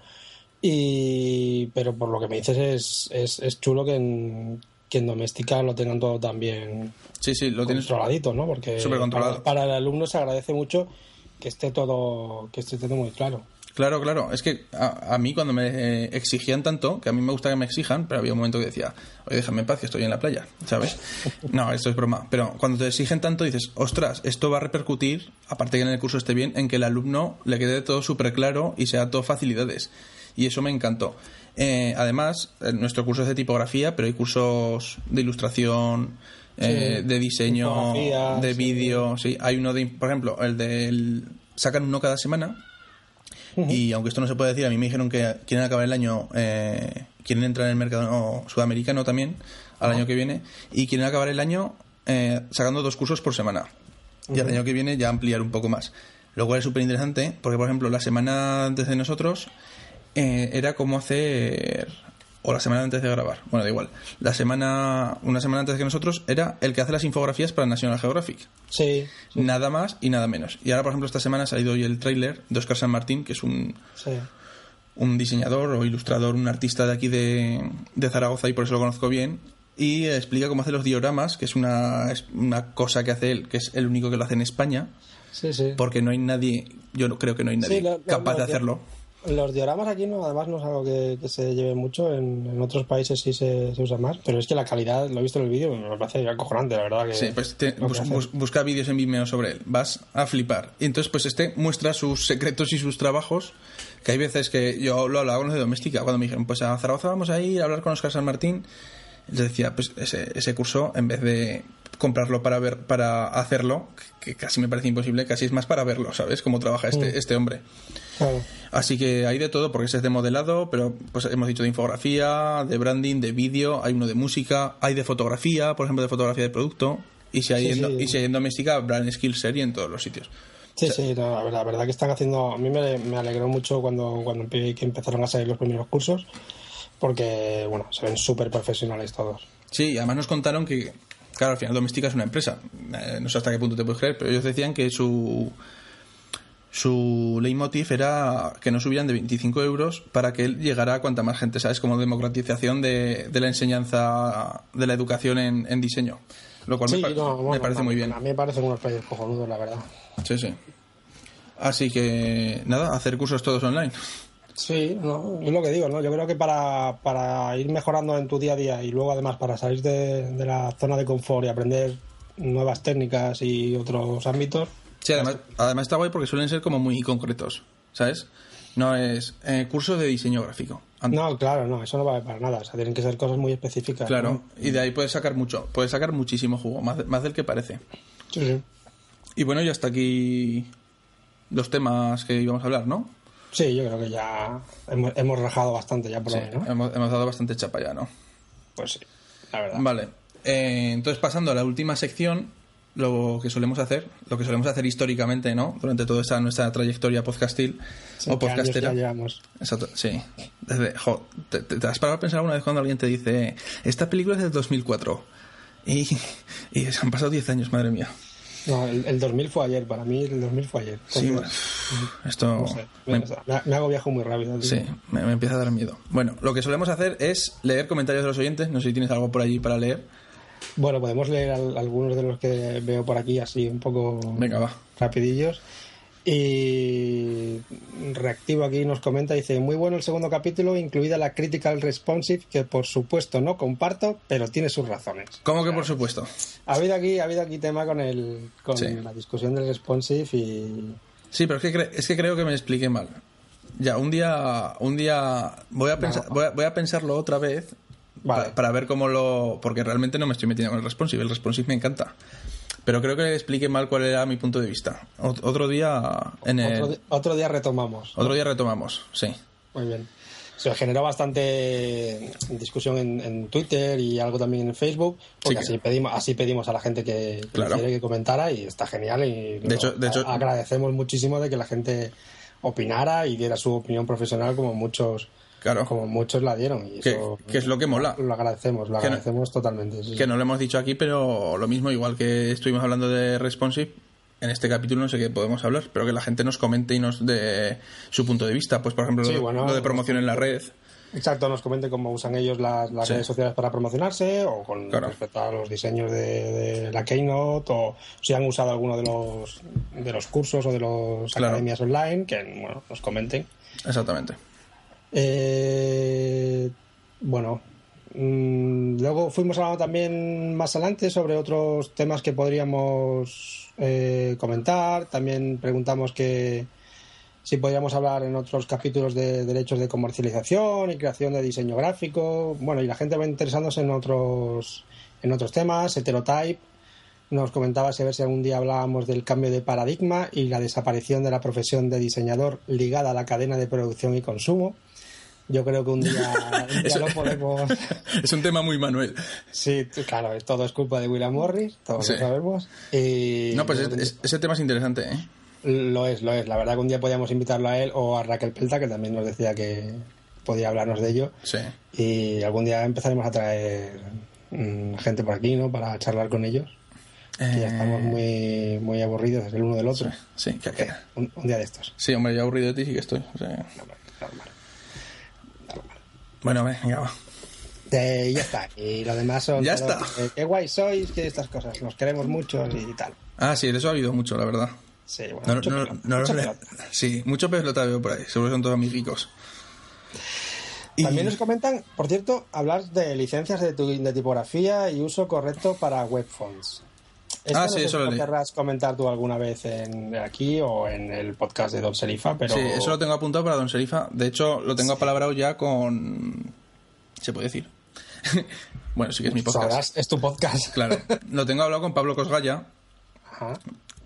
Y, pero por lo que me dices es, es, es chulo que en, que en doméstica lo tengan todo también sí, sí, lo controladito, ¿no? Porque para, el alumno se agradece mucho que esté todo que esté todo muy claro. Claro, claro. Es que a, mí cuando me eh, exigían tanto, que a mí me gusta que me exijan, pero había un momento que decía, oye, déjame en paz, que estoy en la playa, ¿sabes? <laughs> No, esto es broma. Pero cuando te exigen tanto, dices, ostras, esto va a repercutir, aparte que en el curso esté bien, en que el alumno le quede todo súper claro y sea todo facilidades y eso me encantó. Eh, además, nuestro curso es de tipografía, pero hay cursos de ilustración, eh, de diseño, de vídeo. Sí, hay uno de, por ejemplo, el del. Sacan uno cada semana. Y aunque esto no se puede decir, a mí me dijeron que quieren acabar el año, eh, quieren entrar en el mercado sudamericano también al año que viene, y quieren acabar el año sacando dos cursos por semana. Y al año que viene ya ampliar un poco más. Lo cual es súper interesante, porque por ejemplo, la semana antes de nosotros eh, era como hacer o la semana antes de grabar, bueno, da igual. La semana, una semana antes que nosotros, era el que hace las infografías para National Geographic. Sí, Nada más y nada menos. Y ahora, por ejemplo, esta semana ha salido hoy el tráiler de Oscar San Martín, que es un, un diseñador o ilustrador, un artista de aquí de, de, Zaragoza y por eso lo conozco bien. Y explica cómo hace los dioramas, que es una, es una cosa que hace él, que es el único que lo hace en España. Sí, sí. Porque no hay nadie, yo no creo que no hay nadie capaz de hacerlo. Los dioramas aquí no, además no es algo que, se lleve mucho, en, otros países sí se, usa más, pero es que la calidad, lo he visto en el vídeo, me parece acojonante, la verdad. Que sí, pues busca vídeos en Vimeo sobre él, vas a flipar. Y entonces, pues este muestra sus secretos y sus trabajos, que hay veces que yo lo hablaba con los de doméstica, cuando me dijeron, pues a Zaragoza vamos a ir a hablar con Oscar San Martín, les decía, pues ese, ese curso, en vez de comprarlo para ver para hacerlo que casi me parece imposible casi es más para verlo sabes cómo trabaja este, este hombre. Así que hay de todo porque ese es de modelado pero pues hemos dicho de infografía de branding de vídeo hay uno de música hay de fotografía por ejemplo de fotografía de producto y si hay en, y si hay en doméstica brand skill serie en todos los sitios. Sí, sí, la, verdad, que están haciendo. A mí me, me alegró mucho cuando, cuando que empezaron a salir los primeros cursos, porque, bueno, se ven súper profesionales todos. Sí, además nos contaron que, Claro, al final Doméstica es una empresa. Eh, no sé hasta qué punto te puedes creer, pero ellos decían que su su leitmotiv era que no subieran de 25 euros para que él llegara a cuanta más gente, ¿sabes? Como democratización de, la enseñanza, de la educación en, diseño. Lo cual me, parece muy bien. A mí me parecen unos precios cojonudos, la verdad. Sí, sí. Así que, nada, hacer cursos todos online. Sí, no, es lo que digo, ¿no? Yo creo que para, para ir mejorando en tu día a día y luego además para salir de, la zona de confort y aprender nuevas técnicas y otros ámbitos. Sí, además, además está guay porque suelen ser como muy concretos, ¿sabes? No es eh, curso de diseño gráfico. No, claro, no, eso no vale para nada. O sea, tienen que ser cosas muy específicas. Claro, ¿no? y de ahí puedes sacar mucho, puedes sacar muchísimo jugo, más, más del que parece. Sí, sí. Y bueno, ya hasta aquí los temas que íbamos a hablar, ¿no? Sí, yo creo que ya hemos, hemos rajado bastante ya por Sí, hoy, ¿no? hemos, hemos dado bastante chapa ya, ¿no? Pues sí, la verdad. Vale. Eh, entonces, pasando a la última sección, lo que solemos hacer, lo que solemos hacer históricamente, ¿no? Durante toda esa nuestra trayectoria podcastil Sí, o ¿qué años podcastera. Exacto, sí. Desde, jo, te, te- te has parado a pensar alguna vez cuando alguien te dice, esta película es del 2004 y, y se han pasado 10 años, madre mía. No, el, el 2000 fue ayer, para mí el 2000 fue ayer. Sí, bueno, esto no sé, me- me, me hago viaje muy rápido. tío. sí, me, me empieza a dar miedo. Bueno, lo que solemos hacer es leer comentarios de los oyentes. No sé si tienes algo por allí para leer. Bueno, podemos leer al- algunos de los que veo por aquí así un poco Venga, va. rapidillos. Y reactivo aquí nos comenta, dice, muy bueno el segundo capítulo, incluida la critical responsive, que por supuesto no comparto, pero tiene sus razones. ¿Cómo que por supuesto? Ha habido aquí, ha habido aquí tema con el con Sí. la discusión del responsive y Sí, pero es que, cre- es que creo que me expliqué mal. Ya, un día, un día voy a, pensar, voy a, voy a pensarlo otra vez Vale. pa- para ver cómo lo... Porque realmente no me estoy metiendo con el responsive. El responsive me encanta. Pero creo que expliqué mal cuál era mi punto de vista. Ot- otro día en el... otro, día retomamos. Otro día retomamos, sí. Muy bien. Se generó bastante discusión en, en Twitter y algo también en Facebook, porque Sí que- así pedimos así pedimos a la gente que, que Claro. que comentara y está genial y De hecho- de hecho- agradecemos muchísimo de que la gente opinara y diera su opinión profesional como muchos Claro. como muchos la dieron y Que, eso que es lo que mola. lo agradecemos, lo Que no- agradecemos totalmente. sí, Que sí. no lo hemos dicho aquí, pero lo mismo, igual que estuvimos hablando de responsive, en este capítulo no sé qué podemos hablar, pero que la gente nos comente y nos dé su punto de vista. Pues, por ejemplo, Sí, lo, bueno, lo de promoción en la red. Exacto, nos comente cómo usan ellos las, las Sí. redes sociales para promocionarse o con Claro. respecto a los diseños de, de la Keynote o si han usado alguno de los de los cursos o de las Claro. academias online, que bueno, nos comenten. Exactamente. Eh, bueno, mm, luego fuimos hablando también más adelante sobre otros temas que podríamos eh, comentar. También preguntamos que si podríamos hablar en otros capítulos de derechos de comercialización y creación de diseño gráfico. Bueno, y la gente va interesándose en otros en otros temas. Heterotype nos comentaba si a ver si algún día hablábamos del cambio de paradigma y la desaparición de la profesión de diseñador ligada a la cadena de producción y consumo. Yo creo que un día, <laughs> lo podemos. <laughs> es un tema muy manuel. Sí, claro, todo es culpa de William Morris, todos Sí. lo sabemos. Y No, pues es- es- ese tema es interesante, ¿eh? Lo es, lo es. La verdad que un día podíamos invitarlo a él o a Raquel Pelta, que también nos decía que podía hablarnos de ello. Sí. Y algún día empezaremos a traer mm, gente por aquí, ¿no? Para charlar con ellos. Que ya Eh, estamos muy, muy aburridos el uno del otro. Sí, que- que- Un, un día de estos. sí, hombre, yo aburrido de ti sí que estoy. o sea, normal. Bueno, venga, va. Eh, y ya está. Y lo demás son. Ya está. que- Qué guay sois, que estas cosas. Nos queremos mucho y tal. Ah, sí, de eso ha habido mucho, la verdad. Sí, bueno, No, mucho no- pelota, no le- pelota. Sí, mucho pelota veo por ahí. Seguro que son todos amiguicos. Y- También nos comentan, por cierto, hablar de licencias de, tu- de tipografía y uso correcto para web fonts. Esto Ah, no sí, sé eso si lo querrás comentar tú alguna vez en, aquí o en el podcast de Don Serifa, pero Sí, eso lo tengo apuntado para Don Serifa. De hecho, lo tengo apalabrado ya con... ¿Se puede decir? <laughs> bueno, sí que es mi podcast. sabrás, es tu podcast. <laughs> Claro. Lo tengo hablado con Pablo Cosgaya, Ajá.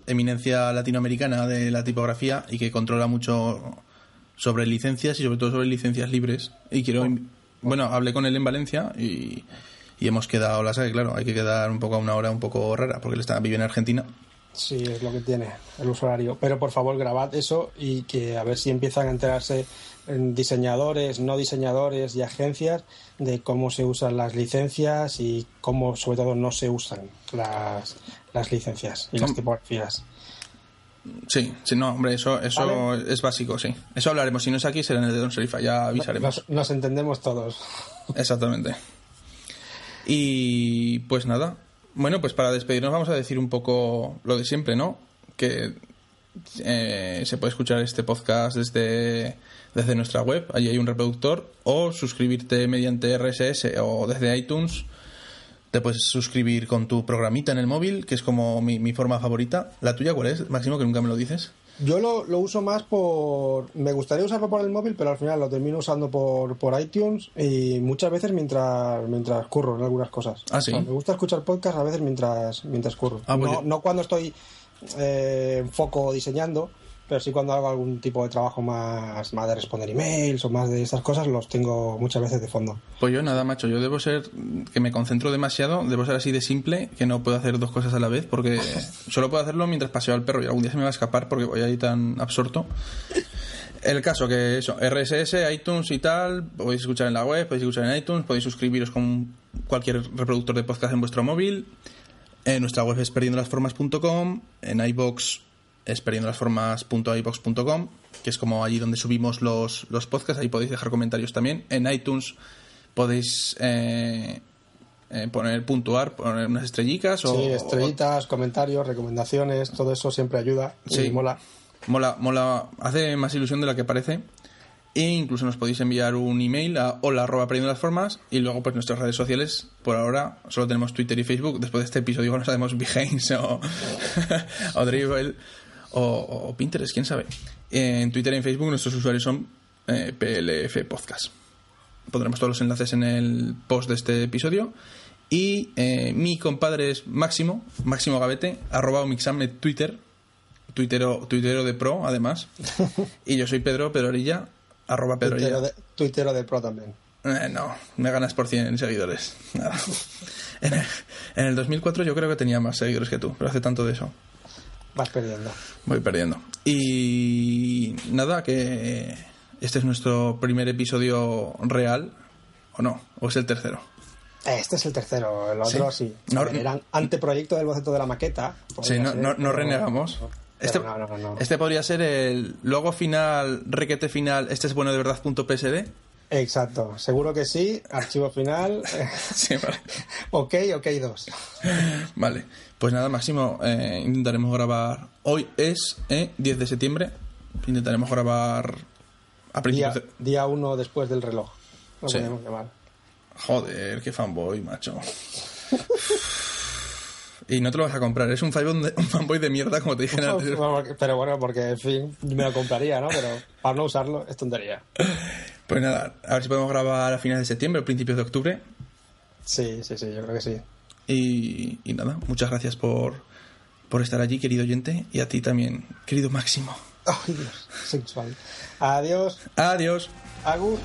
eminencia latinoamericana de la tipografía y que controla mucho sobre licencias y sobre todo sobre licencias libres. Y quiero... inv- Bueno, hablé con él en Valencia y, y hemos quedado, la sabe, claro, hay que quedar un poco a una hora un poco rara porque él está, vive en Argentina. Sí, es lo que tiene el usuario. Pero por favor, grabad eso y que a ver si empiezan a enterarse en diseñadores, no diseñadores y agencias de cómo se usan las licencias y cómo, sobre todo, no se usan las, las licencias y las tipografías. Sí, sí, no, hombre, eso, eso Vale. es básico, sí. Eso hablaremos. Si no es aquí, será en el de Don Serifa, ya avisaremos. Nos, nos entendemos todos. Exactamente. Y pues nada. Bueno, pues para despedirnos vamos a decir un poco lo de siempre, ¿no? Que eh, se puede escuchar este podcast desde, desde nuestra web, allí hay un reproductor, o suscribirte mediante RSS o desde iTunes Te puedes suscribir con tu programita en el móvil, que es como mi, mi forma favorita. ¿La tuya cuál es, Máximo, que nunca me lo dices? Yo lo, lo, uso más por... Me gustaría usarlo por el móvil, pero al final lo termino usando por, por iTunes y muchas veces mientras mientras curro en algunas cosas. Ah, sí. O sea, me gusta escuchar podcast a veces mientras, mientras curro. Ah, pues no, yo- no cuando estoy eh, en foco diseñando, pero sí cuando hago algún tipo de trabajo más, más de responder emails o más de esas cosas, los tengo muchas veces de fondo. Pues yo nada, macho, yo debo ser que me concentro demasiado, debo ser así de simple que no puedo hacer dos cosas a la vez porque <laughs> solo puedo hacerlo mientras paseo al perro y algún día se me va a escapar porque voy ahí tan absorto. El caso que eso, RSS, iTunes y tal, podéis escuchar en la web, podéis escuchar en iTunes, podéis suscribiros con cualquier reproductor de podcast en vuestro móvil. En nuestra web es perdiendolasformas.com, en iBox es perdiendolasformas.ibox.com, que es como allí donde subimos los, los podcasts, ahí podéis dejar comentarios también. En iTunes podéis eh, eh, poner puntuar, poner unas estrellicas o... sí, estrellitas, comentarios, recomendaciones, todo eso siempre ayuda y Sí. mola. Mola, mola, hace más ilusión de la que parece. E incluso nos podéis enviar un email a hola arroba perdiendo las formas y luego pues nuestras redes sociales por ahora solo tenemos Twitter y Facebook después de este episodio no sabemos <laughs> Behance o, o Dribble o, o Pinterest quién sabe en Twitter y en Facebook nuestros usuarios son eh, PLF Podcast pondremos todos los enlaces en el post de este episodio y eh, mi compadre es Máximo Máximo Gavete arroba Omixam en Twitter tuitero, tuitero de pro además <laughs> y yo soy Pedro Pedro Orilla arroba Pedro Tuitero Orilla de, tuitero de pro también. Eh, no, me ganas por 100 seguidores. <laughs> Nada. En el, en el 2004 yo creo que tenía más seguidores que tú, pero hace tanto de eso. Vas perdiendo. Voy perdiendo. Y nada, que este es nuestro primer episodio real, ¿o no? ¿O es el tercero? Este es el tercero, el otro Sí. sí. No- A ver, era anteproyecto del boceto de la maqueta. Sí, no, renegamos. Este, este podría ser el logo final, requete final, este es bueno de verdad punto PSD. Exacto, seguro que sí. Archivo final. <laughs> Sí, vale. <laughs> ok, ok, dos. Vale, pues nada, Máximo, eh, intentaremos grabar. Hoy es eh, 10 de septiembre. Intentaremos grabar a Día, principios de... día uno después del reloj. Lo Sí. podemos llamar. Joder, qué fanboy, macho. <laughs> y no te lo vas a comprar, es un fanboy de, un fanboy de mierda, como te dije en el <laughs> anterior. Bueno, porque- Pero bueno, porque en fin, me lo compraría, ¿no? Pero para no usarlo es tontería. Pues nada, a ver si podemos grabar a finales de septiembre o principios de octubre. Sí, sí, sí, yo creo que sí. Y, y nada, muchas gracias por, por estar allí, querido oyente, y a ti también, querido Máximo. Ay, Dios, sexual. Adiós, Adiós. Agus.